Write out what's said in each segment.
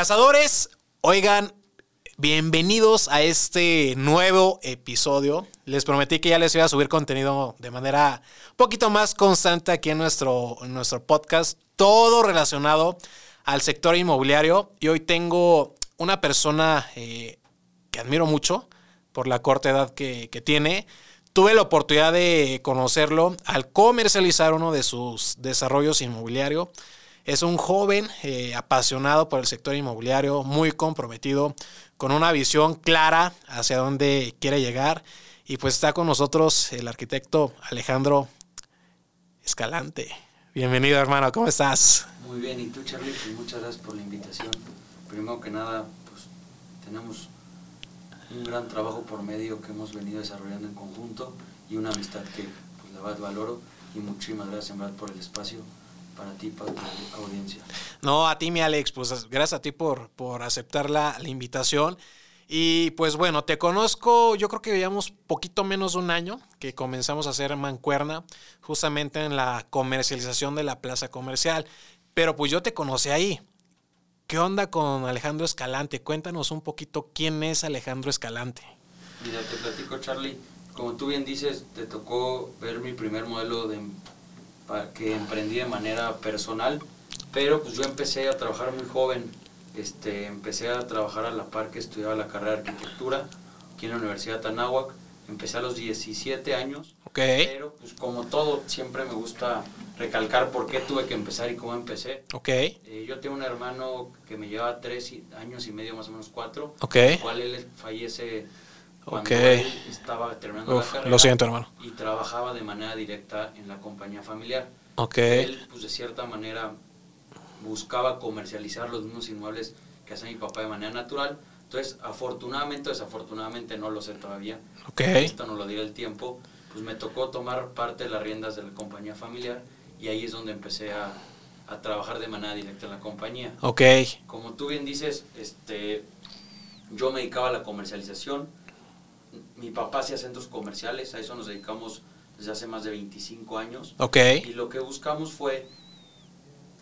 Cazadores, oigan, bienvenidos a este nuevo episodio. Les prometí que ya les iba a subir contenido de manera un poquito más constante aquí en nuestro, nuestro podcast, todo relacionado al sector inmobiliario. Y hoy tengo una persona eh, que admiro mucho por la corta edad que, que tiene. Tuve la oportunidad de conocerlo al comercializar uno de sus desarrollos inmobiliarios. Es un joven eh, apasionado por el sector inmobiliario, muy comprometido, con una visión clara hacia dónde quiere llegar. Y pues está con nosotros el arquitecto Alejandro Escalante. Bienvenido hermano, ¿cómo estás? Muy bien, y tú Charlie, pues muchas gracias por la invitación. Primero que nada, pues tenemos un gran trabajo por medio que hemos venido desarrollando en conjunto y una amistad que pues, la verdad valoro y muchísimas gracias en verdad por el espacio para ti, para tu audiencia. No, a ti, mi Alex, pues gracias a ti por, por aceptar la, la invitación. Y pues bueno, te conozco, yo creo que llevamos poquito menos de un año que comenzamos a hacer mancuerna justamente en la comercialización de la plaza comercial. Pero pues yo te conocí ahí. ¿Qué onda con Alejandro Escalante? Cuéntanos un poquito quién es Alejandro Escalante. Mira, te platico Charlie, como tú bien dices, te tocó ver mi primer modelo de que emprendí de manera personal, pero pues yo empecé a trabajar muy joven, este, empecé a trabajar a la par que estudiaba la carrera de arquitectura aquí en la Universidad de Anáhuac, empecé a los 17 años, Okay. pero pues como todo siempre me gusta recalcar por qué tuve que empezar y cómo empecé. Ok, Eh, yo tengo un hermano que me lleva tres años y medio, más o menos cuatro, ok. el cual él fallece cuando Ok. él estaba terminando Uf, la carrera lo siento, hermano. y trabajaba de manera directa en la compañía familiar. Ok, Él, pues de cierta manera, buscaba comercializar los mismos inmuebles que hacía mi papá de manera natural. Entonces, afortunadamente o desafortunadamente, no lo sé todavía, ok, esto no lo dirá el tiempo, pues me tocó tomar parte de las riendas de la compañía familiar y ahí es donde empecé a, a trabajar de manera directa en la compañía. ok, Como tú bien dices, este, yo me dedicaba a la comercialización. Mi papá hacía centros comerciales, a eso nos dedicamos desde hace más de 25 años. ok, Y lo que buscamos fue,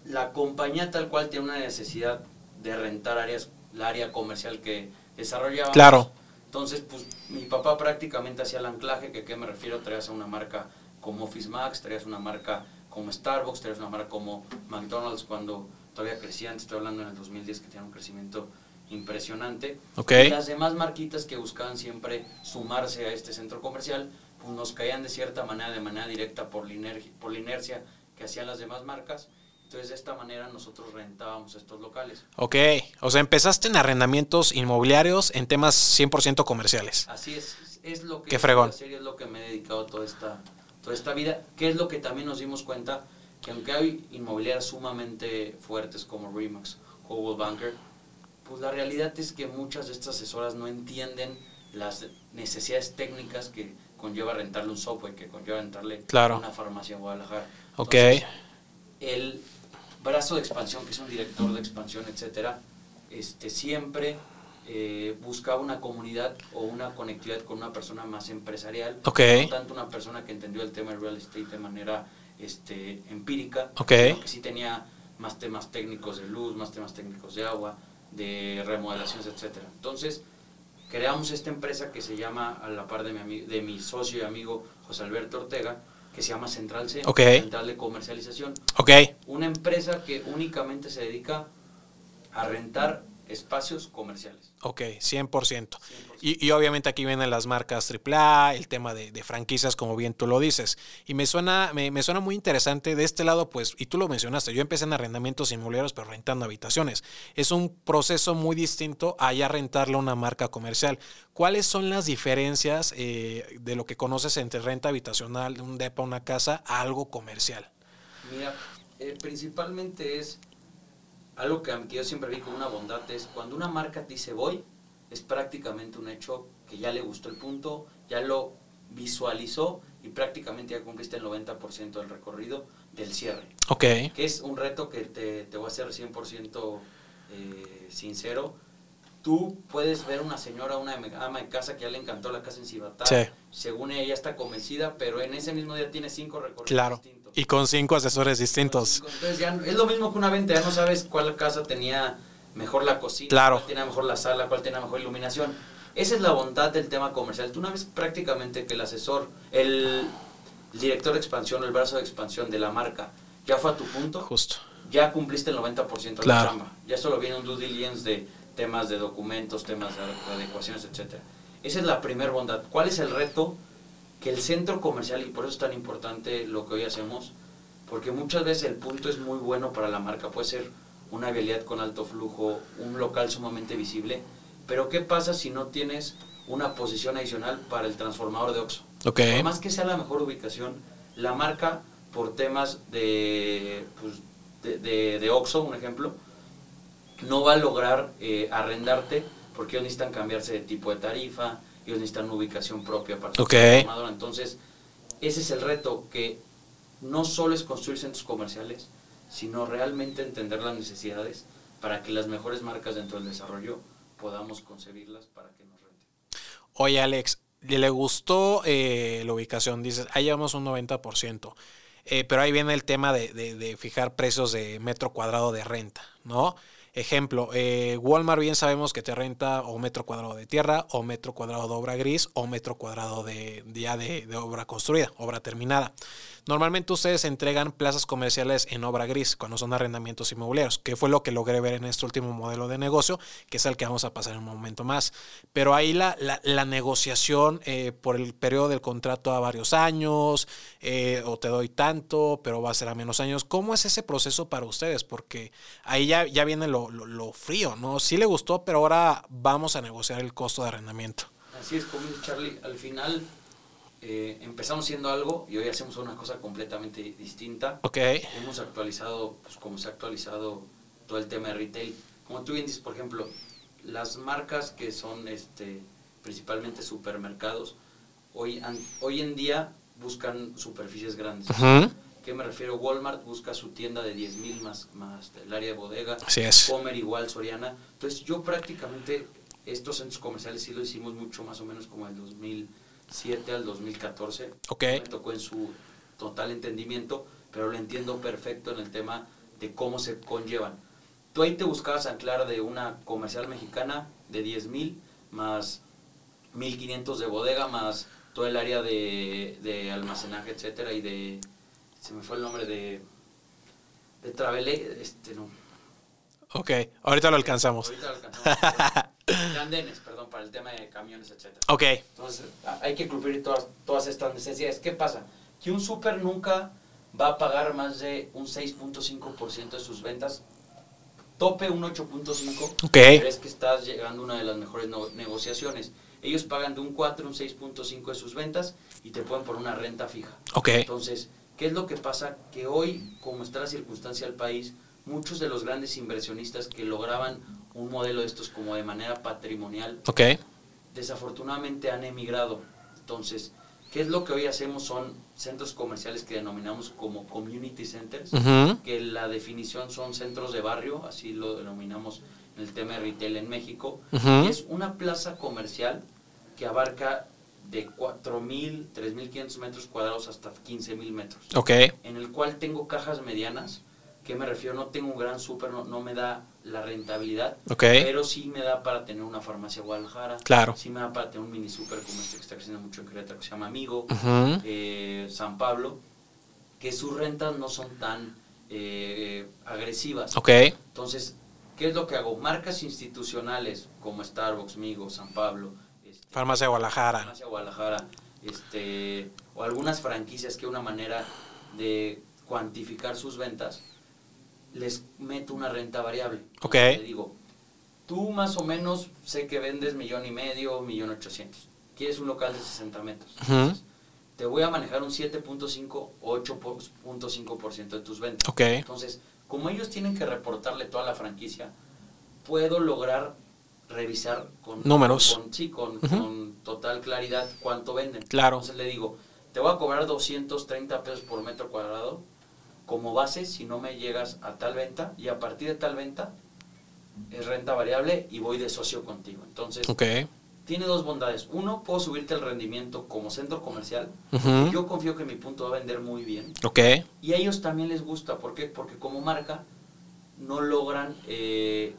la compañía tal cual tiene una necesidad de rentar áreas, la área comercial que desarrollaba. Claro. Entonces, pues mi papá prácticamente hacía el anclaje, que qué me refiero, traías a una marca como Office Max, traías una marca como Starbucks, traías una marca como McDonald's cuando todavía crecían, te estoy hablando en el 2010 que tenían un crecimiento impresionante. ok, Y las demás marquitas que buscaban siempre sumarse a este centro comercial, pues nos caían de cierta manera, de manera directa por la, inercia, por la inercia que hacían las demás marcas. Entonces de esta manera nosotros rentábamos estos locales. ok. O sea, empezaste en arrendamientos inmobiliarios en temas 100% comerciales. Así es, es lo que Qué fregón. y es lo que me he dedicado toda esta, toda esta vida, que es lo que también nos dimos cuenta que aunque hay inmobiliarias sumamente fuertes como Remax, Coldwell Banker, pues la realidad es que muchas de estas asesoras no entienden las necesidades técnicas que conlleva rentarle un software, que conlleva rentarle Claro. una farmacia en Guadalajara. Ok, Entonces, el brazo de expansión, que es un director de expansión, etcétera, este, siempre eh, buscaba una comunidad o una conectividad con una persona más empresarial, Ok. no tanto una persona que entendió el tema del real estate de manera este, empírica, Ok. sino que sí tenía más temas técnicos de luz, más temas técnicos de agua, de remodelaciones, etcétera. Entonces, creamos esta empresa que se llama, a la par de mi, de mi socio y amigo José Alberto Ortega, que se llama Central C. Central de Comercialización. ok, Una empresa que únicamente se dedica a rentar espacios comerciales. ok, 100%. 100%. Y, y obviamente aquí vienen las marcas AAA, el tema de, de franquicias, como bien tú lo dices. Y me suena, me, me suena muy interesante de este lado, pues, y tú lo mencionaste, yo empecé en arrendamientos inmobiliarios, pero rentando habitaciones. Es un proceso muy distinto a ya rentarle una marca comercial. ¿Cuáles son las diferencias eh, de lo que conoces entre renta habitacional, de un depa, una casa, a algo comercial? Mira, eh, principalmente es algo que, que yo siempre vi como una bondad, es cuando una marca te dice voy, es prácticamente un hecho que ya le gustó el punto, ya lo visualizó y prácticamente ya cumpliste el 90% del recorrido del cierre. Ok, Que es un reto que te, te voy a ser 100% eh, sincero. Tú puedes ver una señora, una ama de casa que ya le encantó la casa en Cibatá. Sí. Según ella está convencida, pero en ese mismo día tiene cinco recorridos claro. distintos. Y con cinco asesores distintos. Entonces ya es lo mismo que una venta, ya no sabes cuál casa tenía mejor la cocina, Claro. cuál tiene mejor la sala, cuál tiene mejor iluminación. Esa es la bondad del tema comercial. Tú una vez prácticamente que el asesor, el, el director de expansión, el brazo de expansión de la marca, ya fue a tu punto, Justo. ya cumpliste el 90% de Claro. la chamba. Ya solo viene un due diligence de temas de documentos, temas de adecuaciones, etcétera. Esa es la primera bondad. ¿Cuál es el reto? Que el centro comercial, y por eso es tan importante lo que hoy hacemos, porque muchas veces el punto es muy bueno para la marca. Puede ser una vialidad con alto flujo, un local sumamente visible, pero ¿qué pasa si no tienes una posición adicional para el transformador de Oxxo? Ok. Por más que sea la mejor ubicación, la marca, por temas de, pues, de, de, de Oxxo, un ejemplo, no va a lograr eh, arrendarte porque ellos necesitan cambiarse de tipo de tarifa, ellos necesitan una ubicación propia para su Ok. transformadora. Entonces, ese es el reto, que no solo es construir centros comerciales, sino realmente entender las necesidades para que las mejores marcas dentro del desarrollo podamos concebirlas para que nos renten. Oye, Alex, le gustó eh, la ubicación. Dices, ahí llevamos un 90%. Eh, pero ahí viene el tema de, de- de fijar precios de metro cuadrado de renta, ¿no? Ejemplo, eh, Walmart bien sabemos que te renta o metro cuadrado de tierra, o metro cuadrado de obra gris, o metro cuadrado de de- obra construida, obra terminada. Normalmente ustedes entregan plazas comerciales en obra gris cuando son arrendamientos inmobiliarios, que fue lo que logré ver en este último modelo de negocio, que es el que vamos a pasar en un momento más. Pero ahí la, negociación eh, por el periodo del contrato a varios años, eh, o te doy tanto, pero va a ser a menos años. ¿Cómo es ese proceso para ustedes? Porque ahí ya, viene lo, frío, ¿no? Sí le gustó, pero ahora vamos a negociar el costo de arrendamiento. Así es, como Charlie, al final eh, empezamos siendo algo y hoy hacemos una cosa completamente distinta. Ok, Hemos actualizado, pues como se ha actualizado todo el tema de retail. Como tú bien dices, por ejemplo, las marcas que son este, principalmente supermercados, hoy, an- hoy en día buscan superficies grandes. Ujú. ¿Qué me refiero? Walmart busca su tienda de 10.000 más, más el área de bodega. así es. Comer igual, Soriana. Entonces yo prácticamente estos centros comerciales sí lo hicimos mucho más o menos como del 2007 al 2014. Ok. Me tocó en su total entendimiento, pero lo entiendo perfecto en el tema de cómo se conllevan. Tú ahí te buscabas anclar de una comercial mexicana de 10.000 más 1.500 de bodega más todo el área de, de almacenaje, etcétera, y de... Se me fue el nombre de... De Travele, este no, Ok, ahorita lo alcanzamos. Ahorita lo alcanzamos. De andenes, perdón, para el tema de camiones, etcétera. Ok, Entonces, hay que cubrir todas, todas estas necesidades. ¿Qué pasa? Que un súper nunca va a pagar más de un 6.5% de sus ventas. Tope un 8.5%. ok, Pero es que estás llegando a una de las mejores no- negociaciones. Ellos pagan de un 4 un 6.5 de sus ventas y te pueden poner una renta fija. ok. Entonces, ¿qué es lo que pasa? Que hoy, como está la circunstancia del país, muchos de los grandes inversionistas que lograban un modelo de estos como de manera patrimonial, Ok, desafortunadamente han emigrado. Entonces, ¿qué es lo que hoy hacemos? Son centros comerciales que denominamos como community centers, ujú, que la definición son centros de barrio, así lo denominamos en el tema de retail en México. Y es una plaza comercial que abarca de 4.000, 3.500 metros cuadrados hasta 15.000 metros ok, en el cual tengo cajas medianas. ¿Qué me refiero? No tengo un gran súper, no, no me da la rentabilidad, ok, pero sí me da para tener una farmacia Guadalajara, claro. sí me da para tener un mini súper como este que está creciendo mucho en Querétaro, que se llama Amigo, eh, San Pablo, que sus rentas no son tan eh, agresivas. Ok, Entonces, ¿qué es lo que hago? Marcas institucionales como Starbucks, Migo, San Pablo, este, Farmacia Guadalajara. Farmacia Guadalajara, este, o algunas franquicias que una manera de cuantificar sus ventas, les meto una renta variable. Ok. Le digo, tú más o menos sé que vendes millón y medio, millón ochocientos. Quieres un local de 60 metros. Entonces, te voy a manejar un 7.5 o 8.5% de tus ventas. Ok, Entonces, como ellos tienen que reportarle toda la franquicia, puedo lograr revisar con Números. con- sí, con, con total claridad cuánto venden. Claro. Entonces le digo, te voy a cobrar 230 pesos por metro cuadrado como base si no me llegas a tal venta y a partir de tal venta es renta variable y voy de socio contigo. Entonces, tiene dos bondades. Uno, puedo subirte el rendimiento como centro comercial. Yo confío que mi punto va a vender muy bien. Y a ellos también les gusta. ¿Por qué? Porque como marca no logran eh,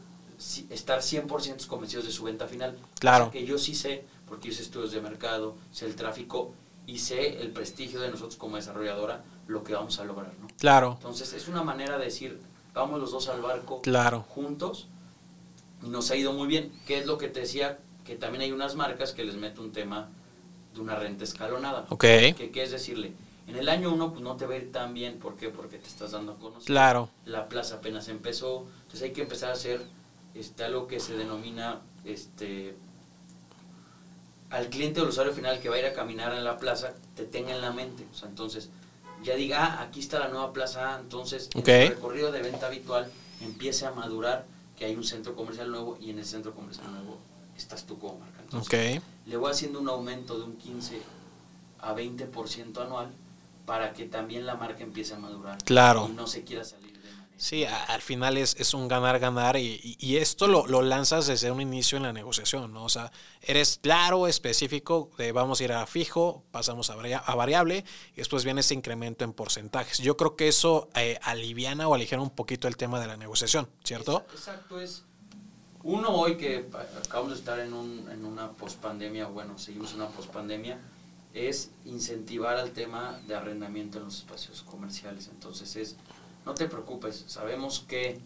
estar 100% convencidos de su venta final. Claro. O sea, que yo sí sé, porque hice estudios de mercado, sé el tráfico y sé el prestigio de nosotros como desarrolladora, lo que vamos a lograr, ¿no? Claro, Entonces es una manera de decir, vamos los dos al barco claro. juntos y nos ha ido muy bien. ¿Qué es lo que te decía? Que también hay unas marcas que les meto un tema de una renta escalonada. Ok. Que, que es decirle, en el año uno pues no te va a ir tan bien, ¿por qué? Porque te estás dando a conocer. Claro. La plaza apenas empezó, entonces hay que empezar a hacer este, algo que se denomina este al cliente o al usuario final que va a ir a caminar en la plaza, te tenga en la mente. O sea, entonces, ya diga, ah, aquí está la nueva plaza, A", entonces Ok. en su recorrido de venta habitual empiece a madurar que hay un centro comercial nuevo y en ese centro comercial nuevo estás tú como marca. Entonces, le voy haciendo un aumento de un 15 a 20% anual para que también la marca empiece a madurar Claro. y no se quiera salir. Sí, al final es, es un ganar-ganar y, y- esto lo, lo lanzas desde un inicio en la negociación, ¿no? O sea, eres claro, específico, de vamos a ir a fijo, pasamos a, varia- a variable y después viene ese incremento en porcentajes. Yo creo que eso eh, aliviana o aligera un poquito el tema de la negociación, ¿cierto? Exa- Exacto, es uno hoy que acabamos de estar en, un, en una pospandemia, bueno, seguimos en una pospandemia, es incentivar al tema de arrendamiento en los espacios comerciales. Entonces es, no te preocupes, sabemos que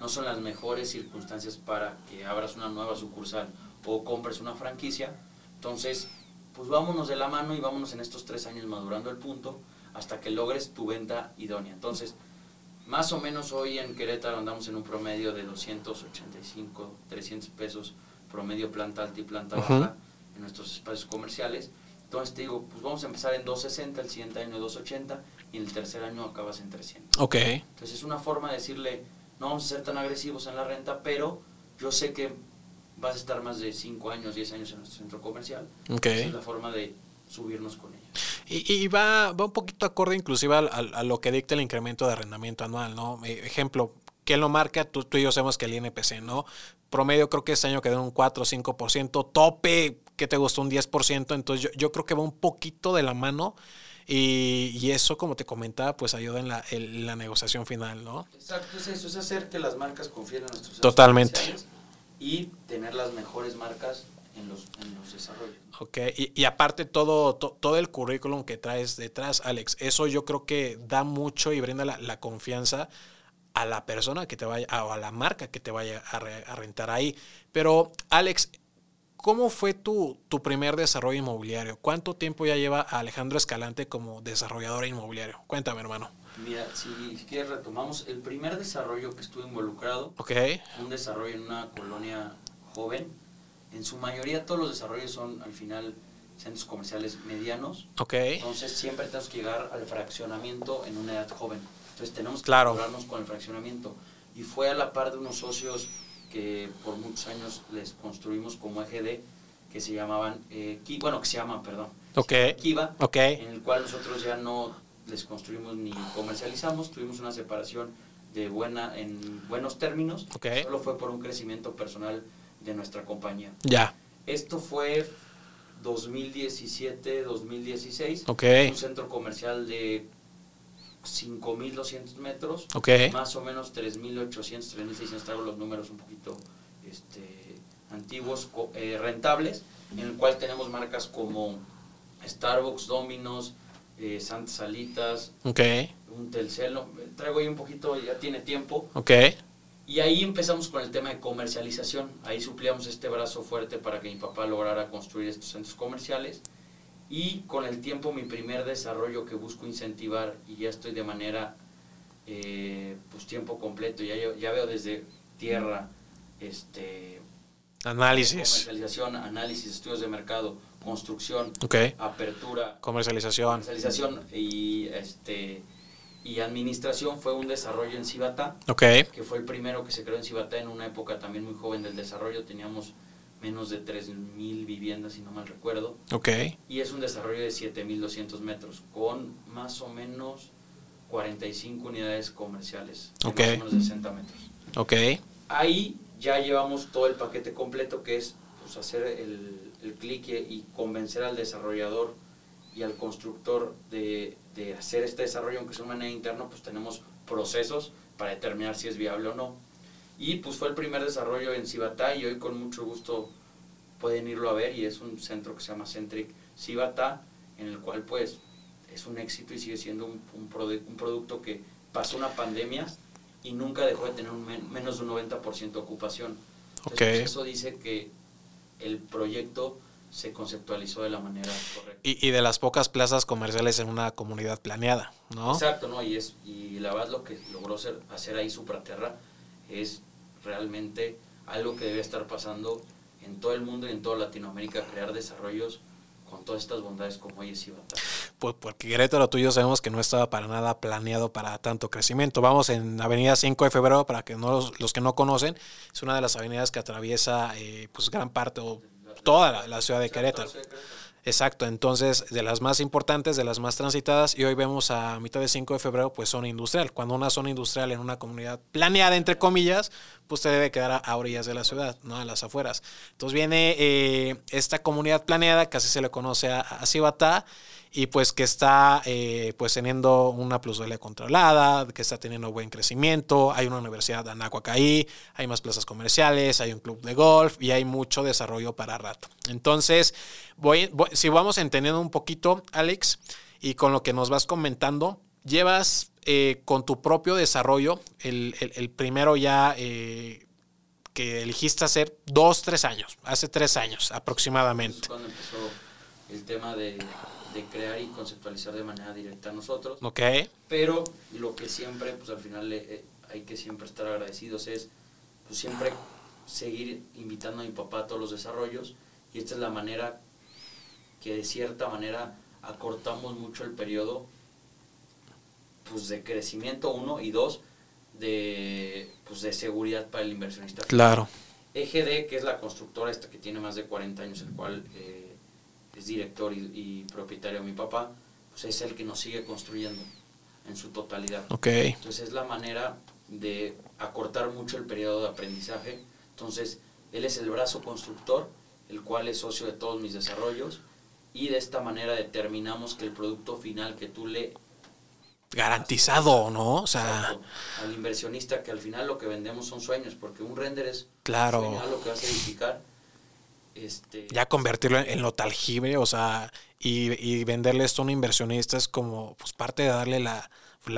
no son las mejores circunstancias para que abras una nueva sucursal o compres una franquicia. Entonces, pues vámonos de la mano y vámonos en estos tres años madurando el punto hasta que logres tu venta idónea. Entonces, más o menos hoy en Querétaro andamos en un promedio de 285, 300 pesos promedio planta alta y planta baja en nuestros espacios comerciales. Entonces te digo, pues vamos a empezar en 260, el siguiente año 280 y en el tercer año acabas en 300. Ok, Entonces es una forma de decirle, no vamos a ser tan agresivos en la renta, pero yo sé que vas a estar más de 5 años, 10 años en nuestro centro comercial. ok. Esa es la forma de subirnos con ella. Y, y va, va un poquito acorde inclusive al- al- a, lo que dicta el incremento de arrendamiento anual, ¿no? Eh, ejemplo, ¿quién lo marca? Tú, tú y yo sabemos que el INPC, ¿no? Promedio creo que este año quedó un 4 o 5%, tope, que te gustó? Un 10%, entonces yo, yo creo que va un poquito de la mano y, y eso, como te comentaba, pues ayuda en la, en la negociación final, ¿no? Exacto, es eso, es hacer que las marcas confíen en nuestros Totalmente. y tener las mejores marcas en los, en los desarrollos. Ok, y, y aparte todo, to- todo el currículum que traes detrás, Alex, eso yo creo que da mucho y brinda la, la confianza a la persona que te vaya, o a la marca que te vaya a, re- a rentar ahí. Pero, Alex, ¿cómo fue tu, tu primer desarrollo inmobiliario? ¿Cuánto tiempo ya lleva Alejandro Escalante como desarrollador inmobiliario? Cuéntame, hermano. Mira, si, quieres retomamos, el primer desarrollo que estuve involucrado Ok, un desarrollo en una colonia joven. En su mayoría todos los desarrollos son al final centros comerciales medianos. ok, Entonces siempre tenemos que llegar al fraccionamiento en una edad joven. Entonces tenemos que Claro. con el fraccionamiento. Y fue a la par de unos socios que por muchos años les construimos como EGD, que se llamaban, eh, Ki- bueno, que se llaman, perdón, ok, Kiva, ok, en el cual nosotros ya no les construimos ni comercializamos, tuvimos una separación de buena, en buenos términos, Ok. solo fue por un crecimiento personal de nuestra compañía. ya, Esto fue 2017, 2016. ok, Un centro comercial de 5.200 metros, más o menos 3.800, 3.600, traigo los números un poquito este, antiguos, eh, rentables, en el cual tenemos marcas como Starbucks, Domino's, eh, Santa Salitas, un Telcel, no, traigo ahí un poquito, ya tiene tiempo, ok, y ahí empezamos con el tema de comercialización. Ahí suplíamos este brazo fuerte para que mi papá lograra construir estos centros comerciales. Y con el tiempo mi primer desarrollo que busco incentivar y ya estoy de manera eh, pues tiempo completo. Ya, ya veo desde tierra, este, análisis, comercialización, análisis, estudios de mercado, construcción, ok, apertura, comercialización, comercialización y este y administración fue un desarrollo en Cibata ok, que fue el primero que se creó en Cibatá en una época también muy joven del desarrollo, teníamos menos de 3.000 viviendas, si no mal recuerdo, ok, y es un desarrollo de 7.200 metros, con más o menos 45 unidades comerciales, Ok. más o menos 60 metros. ok, Ahí ya llevamos todo el paquete completo, que es pues, hacer el, el clic y, y convencer al desarrollador y al constructor de, de hacer este desarrollo, aunque sea de manera interna, pues tenemos procesos para determinar si es viable o no. Y pues fue el primer desarrollo en Cibatá y hoy con mucho gusto pueden irlo a ver y es un centro que se llama Centric Cibatá, en el cual pues es un éxito y sigue siendo un, un, un producto que pasó una pandemia y nunca dejó de tener un menos de un 90% de ocupación. Entonces, pues, eso dice que el proyecto se conceptualizó de la manera correcta. Y, y, de las pocas plazas comerciales en una comunidad planeada, ¿no? Exacto, ¿no? Y, es, y la verdad lo que logró hacer, hacer ahí Supraterra es realmente algo que debe estar pasando en todo el mundo y en toda Latinoamérica, crear desarrollos con todas estas bondades como hoy es Ibata. Pues porque Querétaro tuyo sabemos que no estaba para nada planeado para tanto crecimiento. Vamos en Avenida 5 de Febrero, para que no, los que no conocen, es una de las avenidas que atraviesa eh, pues gran parte o toda la, ciudad de Querétaro. Exacto, entonces de las más importantes, de las más transitadas, y hoy vemos a mitad de 5 de febrero, pues zona industrial. Cuando una zona industrial en una comunidad planeada, entre comillas, pues te debe quedar a, orillas de la ciudad, no a las afueras. Entonces viene eh, esta comunidad planeada, así se le conoce a, a y pues que está eh, pues teniendo una plusvalía controlada, que está teniendo buen crecimiento, hay una universidad de Anahuacaí, hay más plazas comerciales, hay un club de golf y hay mucho desarrollo para rato. Entonces, voy, si vamos entendiendo un poquito, Alex, y con lo que nos vas comentando, llevas eh, con tu propio desarrollo, el, el, primero ya eh, que elegiste hacer dos, tres años, hace tres años aproximadamente. Cuando empezó el tema de de crear y conceptualizar de manera directa a nosotros. Ok. Pero lo que siempre, pues al final eh, hay que siempre estar agradecidos es, pues siempre seguir invitando a mi papá a todos los desarrollos y esta es la manera que de cierta manera acortamos mucho el periodo pues de crecimiento uno y dos de pues de seguridad para el inversionista. Claro. EGD, que es la constructora esta que tiene más de 40 años, el cual eh, es director y, propietario mi papá, pues es el que nos sigue construyendo en su totalidad. Okay. Entonces es la manera de acortar mucho el periodo de aprendizaje. Entonces él es el brazo constructor, el cual es socio de todos mis desarrollos y de esta manera determinamos que el producto final que tú le garantizado, ¿no? O sea, al inversionista que al final lo que vendemos son sueños, porque un render es claro. lo que vas a edificar este, ya convertirlo en, lo tangible, o sea, y, venderle esto a un inversionista es como pues, parte de darle la,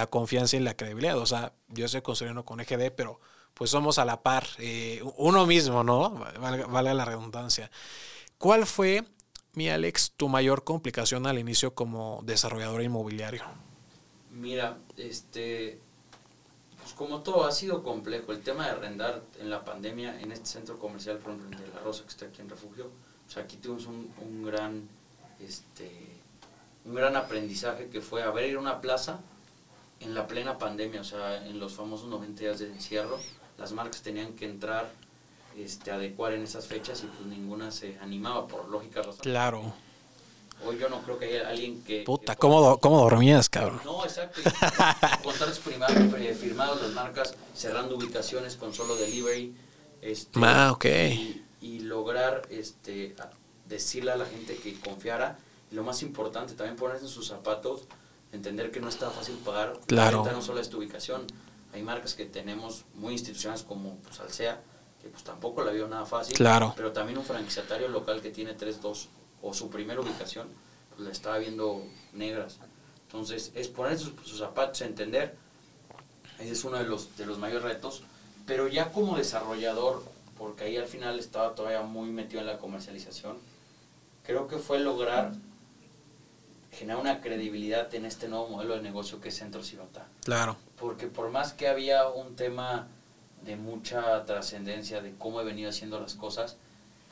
confianza y la credibilidad. O sea, yo estoy construyendo con EGD, pero pues somos a la par, eh, uno mismo, ¿no? Vale, la redundancia. ¿Cuál fue, mi Alex, tu mayor complicación al inicio como desarrollador inmobiliario? Mira, este, como todo ha sido complejo. El tema de arrendar en la pandemia en este centro comercial, por ejemplo, de La Rosa, que está aquí en Refugio, pues aquí tuvimos un, un gran, este, un gran aprendizaje que fue abrir una plaza en la plena pandemia, o sea, en los famosos 90 días de encierro, las marcas tenían que entrar, este, adecuar en esas fechas y pues ninguna se animaba por lógica razón. Claro Hoy yo no creo que haya alguien que... Puta, ¿cómo, ¿cómo, dormías, cabrón? No, exacto. Contratos firmados, las marcas, cerrando ubicaciones con solo delivery. Este, ah, ok. Y, lograr este, decirle a la gente que confiara. Y lo más importante, también ponerse en sus zapatos, entender que no está fácil pagar. Claro. no solo esta ubicación. Hay marcas que tenemos muy institucionales como pues, Alsea, que pues tampoco la vio nada fácil. Claro. Pero también un franquiciatario local que tiene 3, 2 o su primera ubicación, pues la estaba viendo negras. Entonces, es poner sus, zapatos, entender, ese es uno de los, de los mayores retos, pero ya como desarrollador, porque ahí al final estaba todavía muy metido en la comercialización, creo que fue lograr generar una credibilidad en este nuevo modelo de negocio que es Centro Cibata. Claro. Porque por más que había un tema de mucha trascendencia de cómo he venido haciendo las cosas,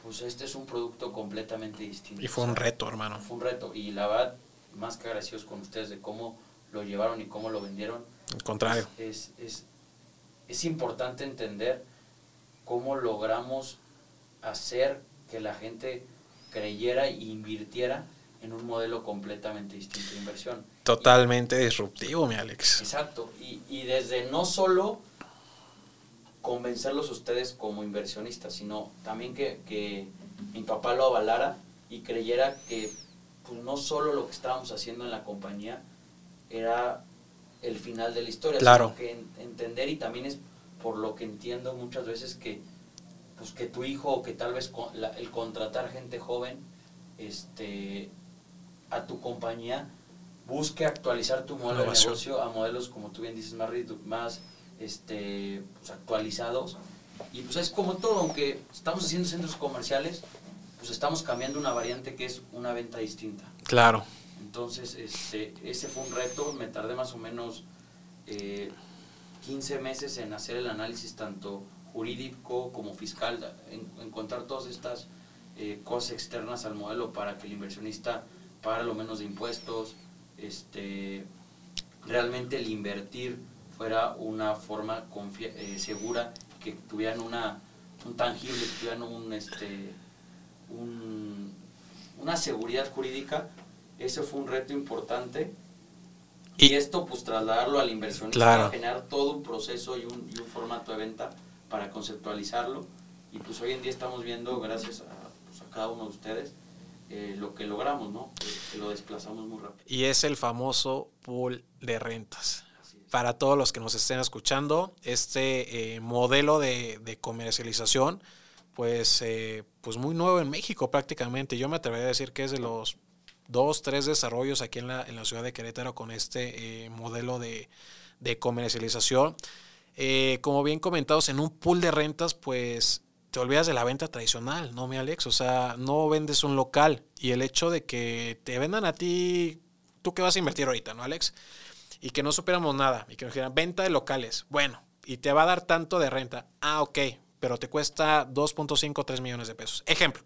pues este es un producto completamente distinto. Y fue un reto, hermano. Fue un reto. Y la verdad, más que agradecidos con ustedes de cómo lo llevaron y cómo lo vendieron. Al contrario. Es, es, es importante entender cómo logramos hacer que la gente creyera e invirtiera en un modelo completamente distinto de inversión. Totalmente disruptivo, mi Alex. Exacto. Y, y desde no solo convencerlos ustedes como inversionistas, sino también que, mi papá lo avalara y creyera que pues, no solo lo que estábamos haciendo en la compañía era el final de la historia, claro. sino que entender y también es por lo que entiendo muchas veces que, pues que tu hijo o que tal vez el contratar gente joven este, a tu compañía busque actualizar tu modelo de negocio a modelos, como tú bien dices, más, más este, pues, actualizados. Y pues es como todo, aunque estamos haciendo centros comerciales, pues estamos cambiando una variante que es una venta distinta. Claro. Entonces, este, ese fue un reto, me tardé más o menos eh, 15 meses en hacer el análisis tanto jurídico como fiscal, en, encontrar todas estas eh, cosas externas al modelo para que el inversionista pague lo menos de impuestos, este, realmente el invertir fuera una forma eh, segura, que tuvieran una, un tangible, que tuvieran un, este, un, una seguridad jurídica, ese fue un reto importante. Y, esto, pues trasladarlo al inversionista, generar todo un proceso y un, y un, formato de venta para conceptualizarlo. Y pues hoy en día estamos viendo, gracias a, pues, a cada uno de ustedes, eh, lo que logramos, ¿no? Que, lo desplazamos muy rápido. Y es el famoso pool de rentas. Para todos los que nos estén escuchando, este eh, modelo de, comercialización, pues, eh, pues muy nuevo en México prácticamente. Yo me atrevería a decir que es de los dos, tres desarrollos aquí en la, en la ciudad de Querétaro con este modelo de, de comercialización. como bien comentados, en un pool de rentas, pues te olvidas de la venta tradicional, ¿no, mi Alex? O sea, no vendes un local y el hecho de que te vendan a ti, tú que vas a invertir ahorita, ¿no, Alex? Y que no supiéramos nada y que nos dijeran venta de locales, bueno, y te va a dar tanto de renta. Ah, ok, pero te cuesta 2.5 3 millones de pesos. Ejemplo.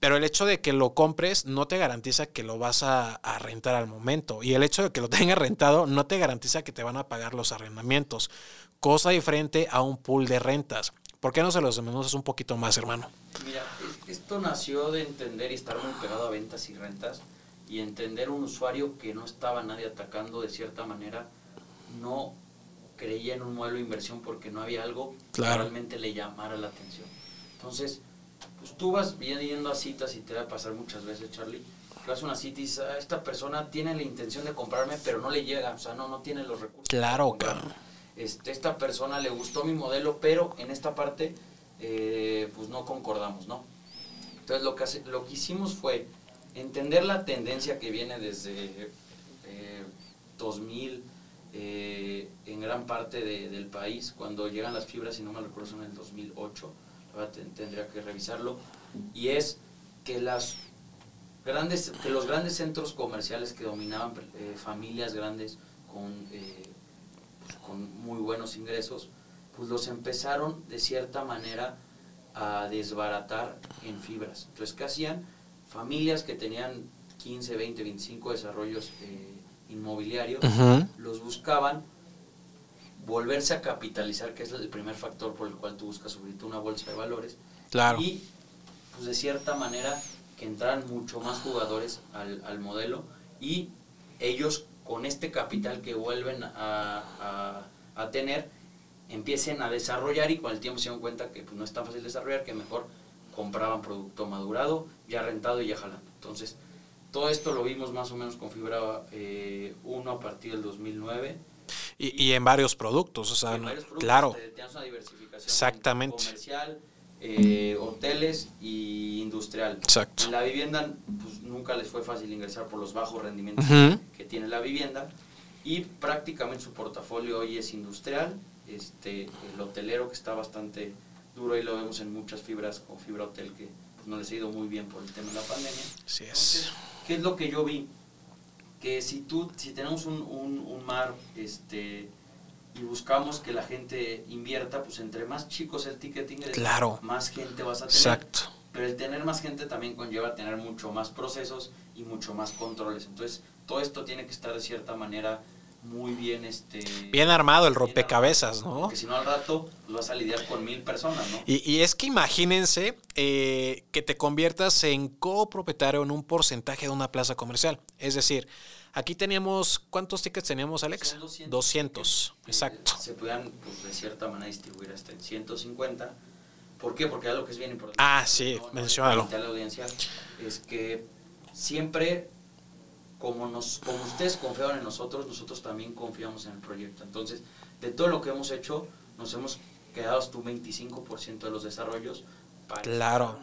Pero el hecho de que lo compres no te garantiza que lo vas a, rentar al momento. Y el hecho de que lo tengas rentado no te garantiza que te van a pagar los arrendamientos. Cosa diferente a un pool de rentas. ¿Por qué no se los desmenuzas un poquito más, hermano? Mira, esto nació de entender y estar muy pegado a ventas y rentas y entender un usuario que no estaba nadie atacando de cierta manera, no creía en un modelo de inversión porque no había algo que realmente le llamara la atención. Entonces, pues tú vas yendo a citas y te va a pasar muchas veces, Charlie. Vas a una cita y dices, ah, esta persona tiene la intención de comprarme, pero no le llega, o sea, no, no tiene los recursos. Claro, claro este, esta persona le gustó mi modelo, pero en esta parte eh, pues no concordamos, ¿no? Entonces lo que, lo que hicimos fue entender la tendencia que viene desde 2000 eh, eh, en gran parte del país, cuando llegan las fibras, si no me recuerdo son en el 2008, tendría que revisarlo, y es que las grandes que los grandes centros comerciales que dominaban familias grandes con con muy buenos ingresos, pues los empezaron de cierta manera a desbaratar en fibras. Entonces, ¿qué hacían? Familias que tenían 15, 20, 25 desarrollos eh, inmobiliarios, los buscaban volverse a capitalizar, que es el primer factor por el cual tú buscas subirte una bolsa de valores. Claro. Y, pues de cierta manera, que entraran mucho más jugadores al, al modelo y ellos con este capital que vuelven a, tener, empiecen a desarrollar y con el tiempo se dan cuenta que pues, no es tan fácil desarrollar, que mejor compraban producto madurado, ya rentado y ya jalando. Entonces, todo esto lo vimos más o menos con Fibra 1 eh, a partir del 2009. Y, en varios productos, o sea, claro. una diversificación Exactamente. comercial, eh, hoteles y industrial. Exacto. En la vivienda pues, nunca les fue fácil ingresar por los bajos rendimientos que tiene la vivienda y prácticamente su portafolio hoy es industrial, este, el hotelero que está bastante duro y lo vemos en muchas fibras con fibra hotel que pues, no les ha ido muy bien por el tema de la pandemia. Así es. ¿Qué es lo que yo vi? Que si tú, si tenemos un, un, un mar, este, y buscamos que la gente invierta, pues entre más chicos el ticketing, claro. más gente vas a tener. Exacto. Pero el tener más gente también conlleva tener mucho más procesos y mucho más controles. Entonces, todo esto tiene que estar de cierta manera muy bien este bien armado el rompecabezas, ¿no? Porque si no al rato vas a lidiar con mil personas, ¿no? Y, y es que imagínense eh, que te conviertas en copropietario en un porcentaje de una plaza comercial. Es decir, Aquí teníamos, ¿cuántos tickets teníamos, Alex? 200. exacto. Se puedan, pues, de cierta manera, distribuir hasta en 150. ¿Por qué? Porque algo que es bien importante. Ah, sí, no, menciónalo. la audiencia es que siempre, como, nos, como ustedes confiaban en nosotros, nosotros también confiamos en el proyecto. Entonces, de todo lo que hemos hecho, nos hemos quedado hasta un 25% de los desarrollos para Claro.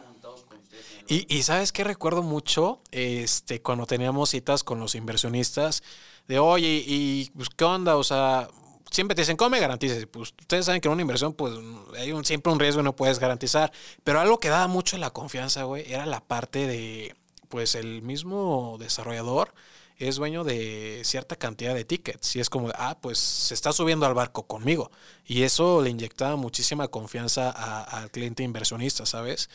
Y, y sabes que recuerdo mucho este, cuando teníamos citas con los inversionistas de oye, y pues, qué onda, o sea, siempre te dicen, ¿cómo me garantizas? Pues ustedes saben que en una inversión, pues hay un, siempre un riesgo y no puedes garantizar. Pero algo que daba mucho la confianza, güey, era la parte de, pues el mismo desarrollador es dueño de cierta cantidad de tickets. Y es como, ah, pues se está subiendo al barco conmigo. Y eso le inyectaba muchísima confianza a- al cliente inversionista, ¿sabes?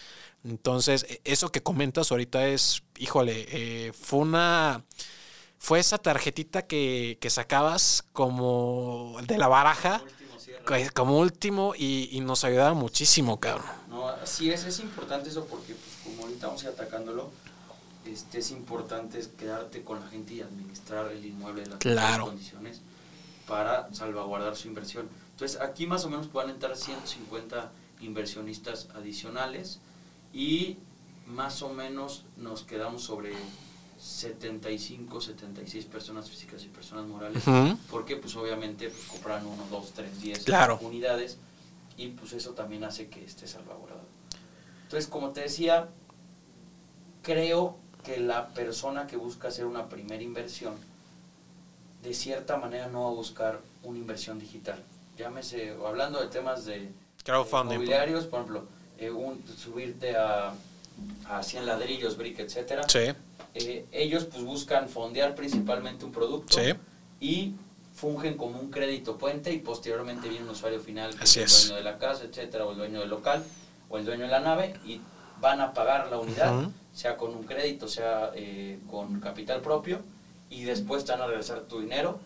Entonces, e- eso que comentas ahorita es, híjole, eh, fue una... Fue esa tarjetita que, que sacabas como de la baraja, último como último, y, y nos ayudaba muchísimo, cabrón. No, así es, es importante eso porque pues, como ahorita vamos a ir atacándolo, este, es importante quedarte con la gente y administrar el inmueble en las Claro. condiciones para salvaguardar su inversión. Entonces aquí más o menos pueden entrar 150 inversionistas adicionales y más o menos nos quedamos sobre 75, 76 personas físicas y personas morales porque pues obviamente pues, compran uno, dos, tres, diez Claro. unidades y pues eso también hace que esté salvaguardado. Entonces, como te decía, creo que la persona que busca hacer una primera inversión, de cierta manera no va a buscar una inversión digital. Llámese, hablando de temas de Crowdfunding. inmobiliarios, por ejemplo, eh, un- subirte a, a 100 ladrillos, brick, etcétera. Sí, Eh, ellos pues buscan fondear principalmente un producto sí. y fungen como un crédito puente y posteriormente viene un usuario final que Así es el es. dueño de la casa, etcétera, o el dueño del local, o el dueño de la nave y van a pagar la unidad. Sea con un crédito, sea eh, con capital propio, y después te van a regresar tu dinero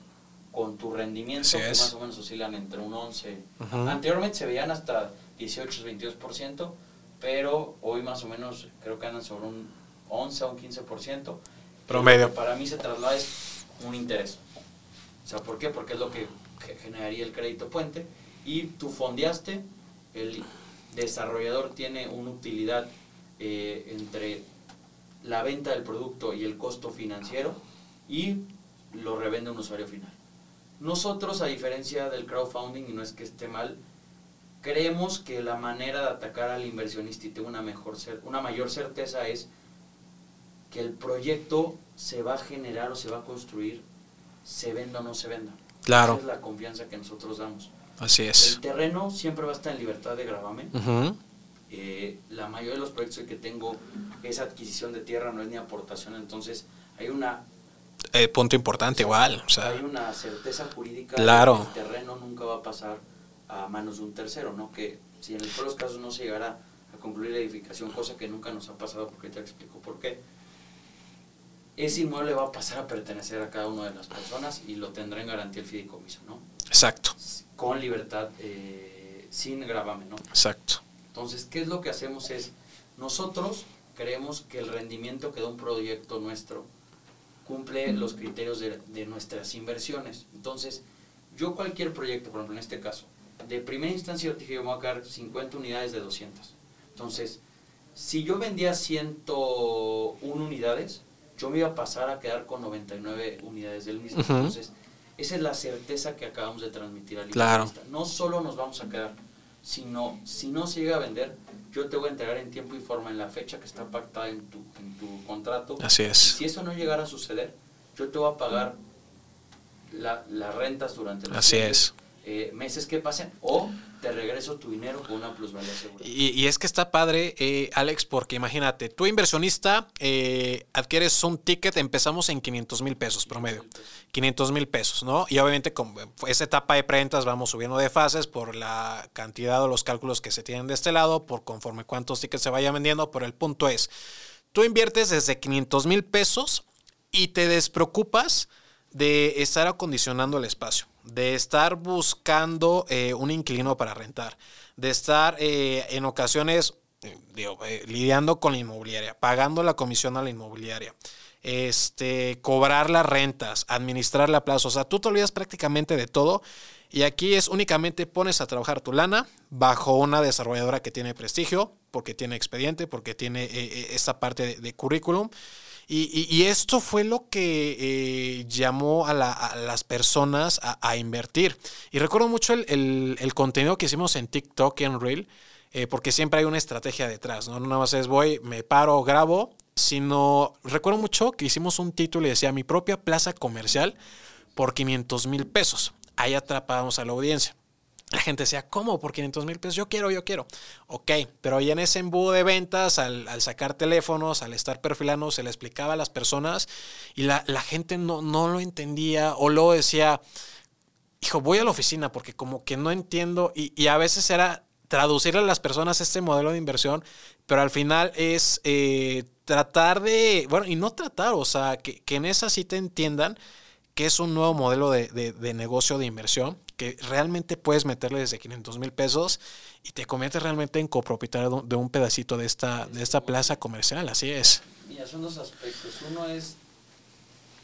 con tu rendimiento, Así que es. más o menos oscilan entre un 11. Ujú. Anteriormente se veían hasta 18, 22%, pero hoy más o menos creo que andan sobre un 11 o un 15%. que Promedio. Para mí se traslada es un interés. O sea, ¿por qué? Porque es lo que ge- generaría el crédito puente. Y tú fondeaste, el desarrollador tiene una utilidad eh, entre la venta del producto y el costo financiero y lo revende a un usuario final. Nosotros, a diferencia del crowdfunding, y no es que esté mal, creemos que la manera de atacar al inversionista y tener una, mejor una mayor certeza es que el proyecto se va a generar o se va a construir, se venda o no se venda. Claro. Esa es la confianza que nosotros damos. Así es. El terreno siempre va a estar en libertad de gravamen. Ujú. Eh, la mayoría de los proyectos que tengo es adquisición de tierra, no es ni aportación, entonces hay una, Eh, punto importante, igual. O sea, hay una certeza jurídica Claro. de que el terreno nunca va a pasar a manos de un tercero, ¿no? Que si en los casos no se llegara a concluir la edificación, cosa que nunca nos ha pasado, porque te explico por qué, ese inmueble va a pasar a pertenecer a cada una de las personas y lo tendrá en garantía el fideicomiso, ¿no? exacto, Con libertad, eh, sin gravamen, ¿no? exacto. Entonces, ¿qué es lo que hacemos? Es, nosotros creemos que el rendimiento que da un proyecto nuestro cumple los criterios de, de nuestras inversiones. Entonces, yo cualquier proyecto, por ejemplo, en este caso, de primera instancia yo dije, yo me voy a quedar 50 unidades de 200. Entonces, si yo vendía 101 unidades, yo me iba a pasar a quedar con 99 unidades del mismo. Entonces, esa es la certeza que acabamos de transmitir al Claro. No solo nos vamos a quedar, sino si no se llega a vender, yo te voy a entregar en tiempo y forma en la fecha que está pactada en tu, en tu contrato. Así es. si eso no llegara a suceder, yo te voy a pagar la- las rentas durante los Así es. Eh, meses que pasen o te regreso tu dinero con una plusvalía segura. Y, y es que está padre, eh, Alex, porque imagínate, tú inversionista, eh, adquieres un ticket, empezamos en 500 mil pesos promedio. 500 mil pesos, ¿no? Y obviamente con esa etapa de prentas vamos subiendo de fases por la cantidad o los cálculos que se tienen de este lado, por conforme cuántos tickets se vayan vendiendo, pero el punto es, tú inviertes desde 500 mil pesos y te despreocupas de estar acondicionando el espacio, de estar buscando eh, un inquilino para rentar, de estar eh, en ocasiones eh, eh, lidiando con la inmobiliaria, pagando la comisión a la inmobiliaria, este, cobrar las rentas, administrar la plaza, o sea, tú te olvidas prácticamente de todo y aquí es únicamente pones a trabajar tu lana bajo una desarrolladora que tiene prestigio, porque tiene expediente, porque tiene eh, eh, esta parte de currículum Y, esto fue lo que eh, llamó a, las personas a, invertir. Y recuerdo mucho el, contenido que hicimos en TikTok y en Reel, eh, porque siempre hay una estrategia detrás, ¿no? No nada más es voy, me paro, grabo, sino recuerdo mucho que hicimos un título y decía mi propia plaza comercial por 500 mil pesos. Ahí atrapamos a la audiencia. La gente decía, ¿cómo? Por 500 mil pesos, yo quiero, yo quiero. Ok, pero ya en ese embudo de ventas, al, sacar teléfonos, al estar perfilando, se le explicaba a las personas y la, gente no, no lo entendía o luego decía, hijo, voy a la oficina porque como que no entiendo y, a veces era traducirle a las personas este modelo de inversión, pero al final es eh, tratar de, bueno, y no tratar, o sea, que, que en esa sí te entiendan que es un nuevo modelo de, negocio de inversión, que realmente puedes meterle desde 500 mil pesos y te conviertes realmente en copropietario de un pedacito de esta, de esta plaza comercial, así es. Mira, son dos aspectos. Uno es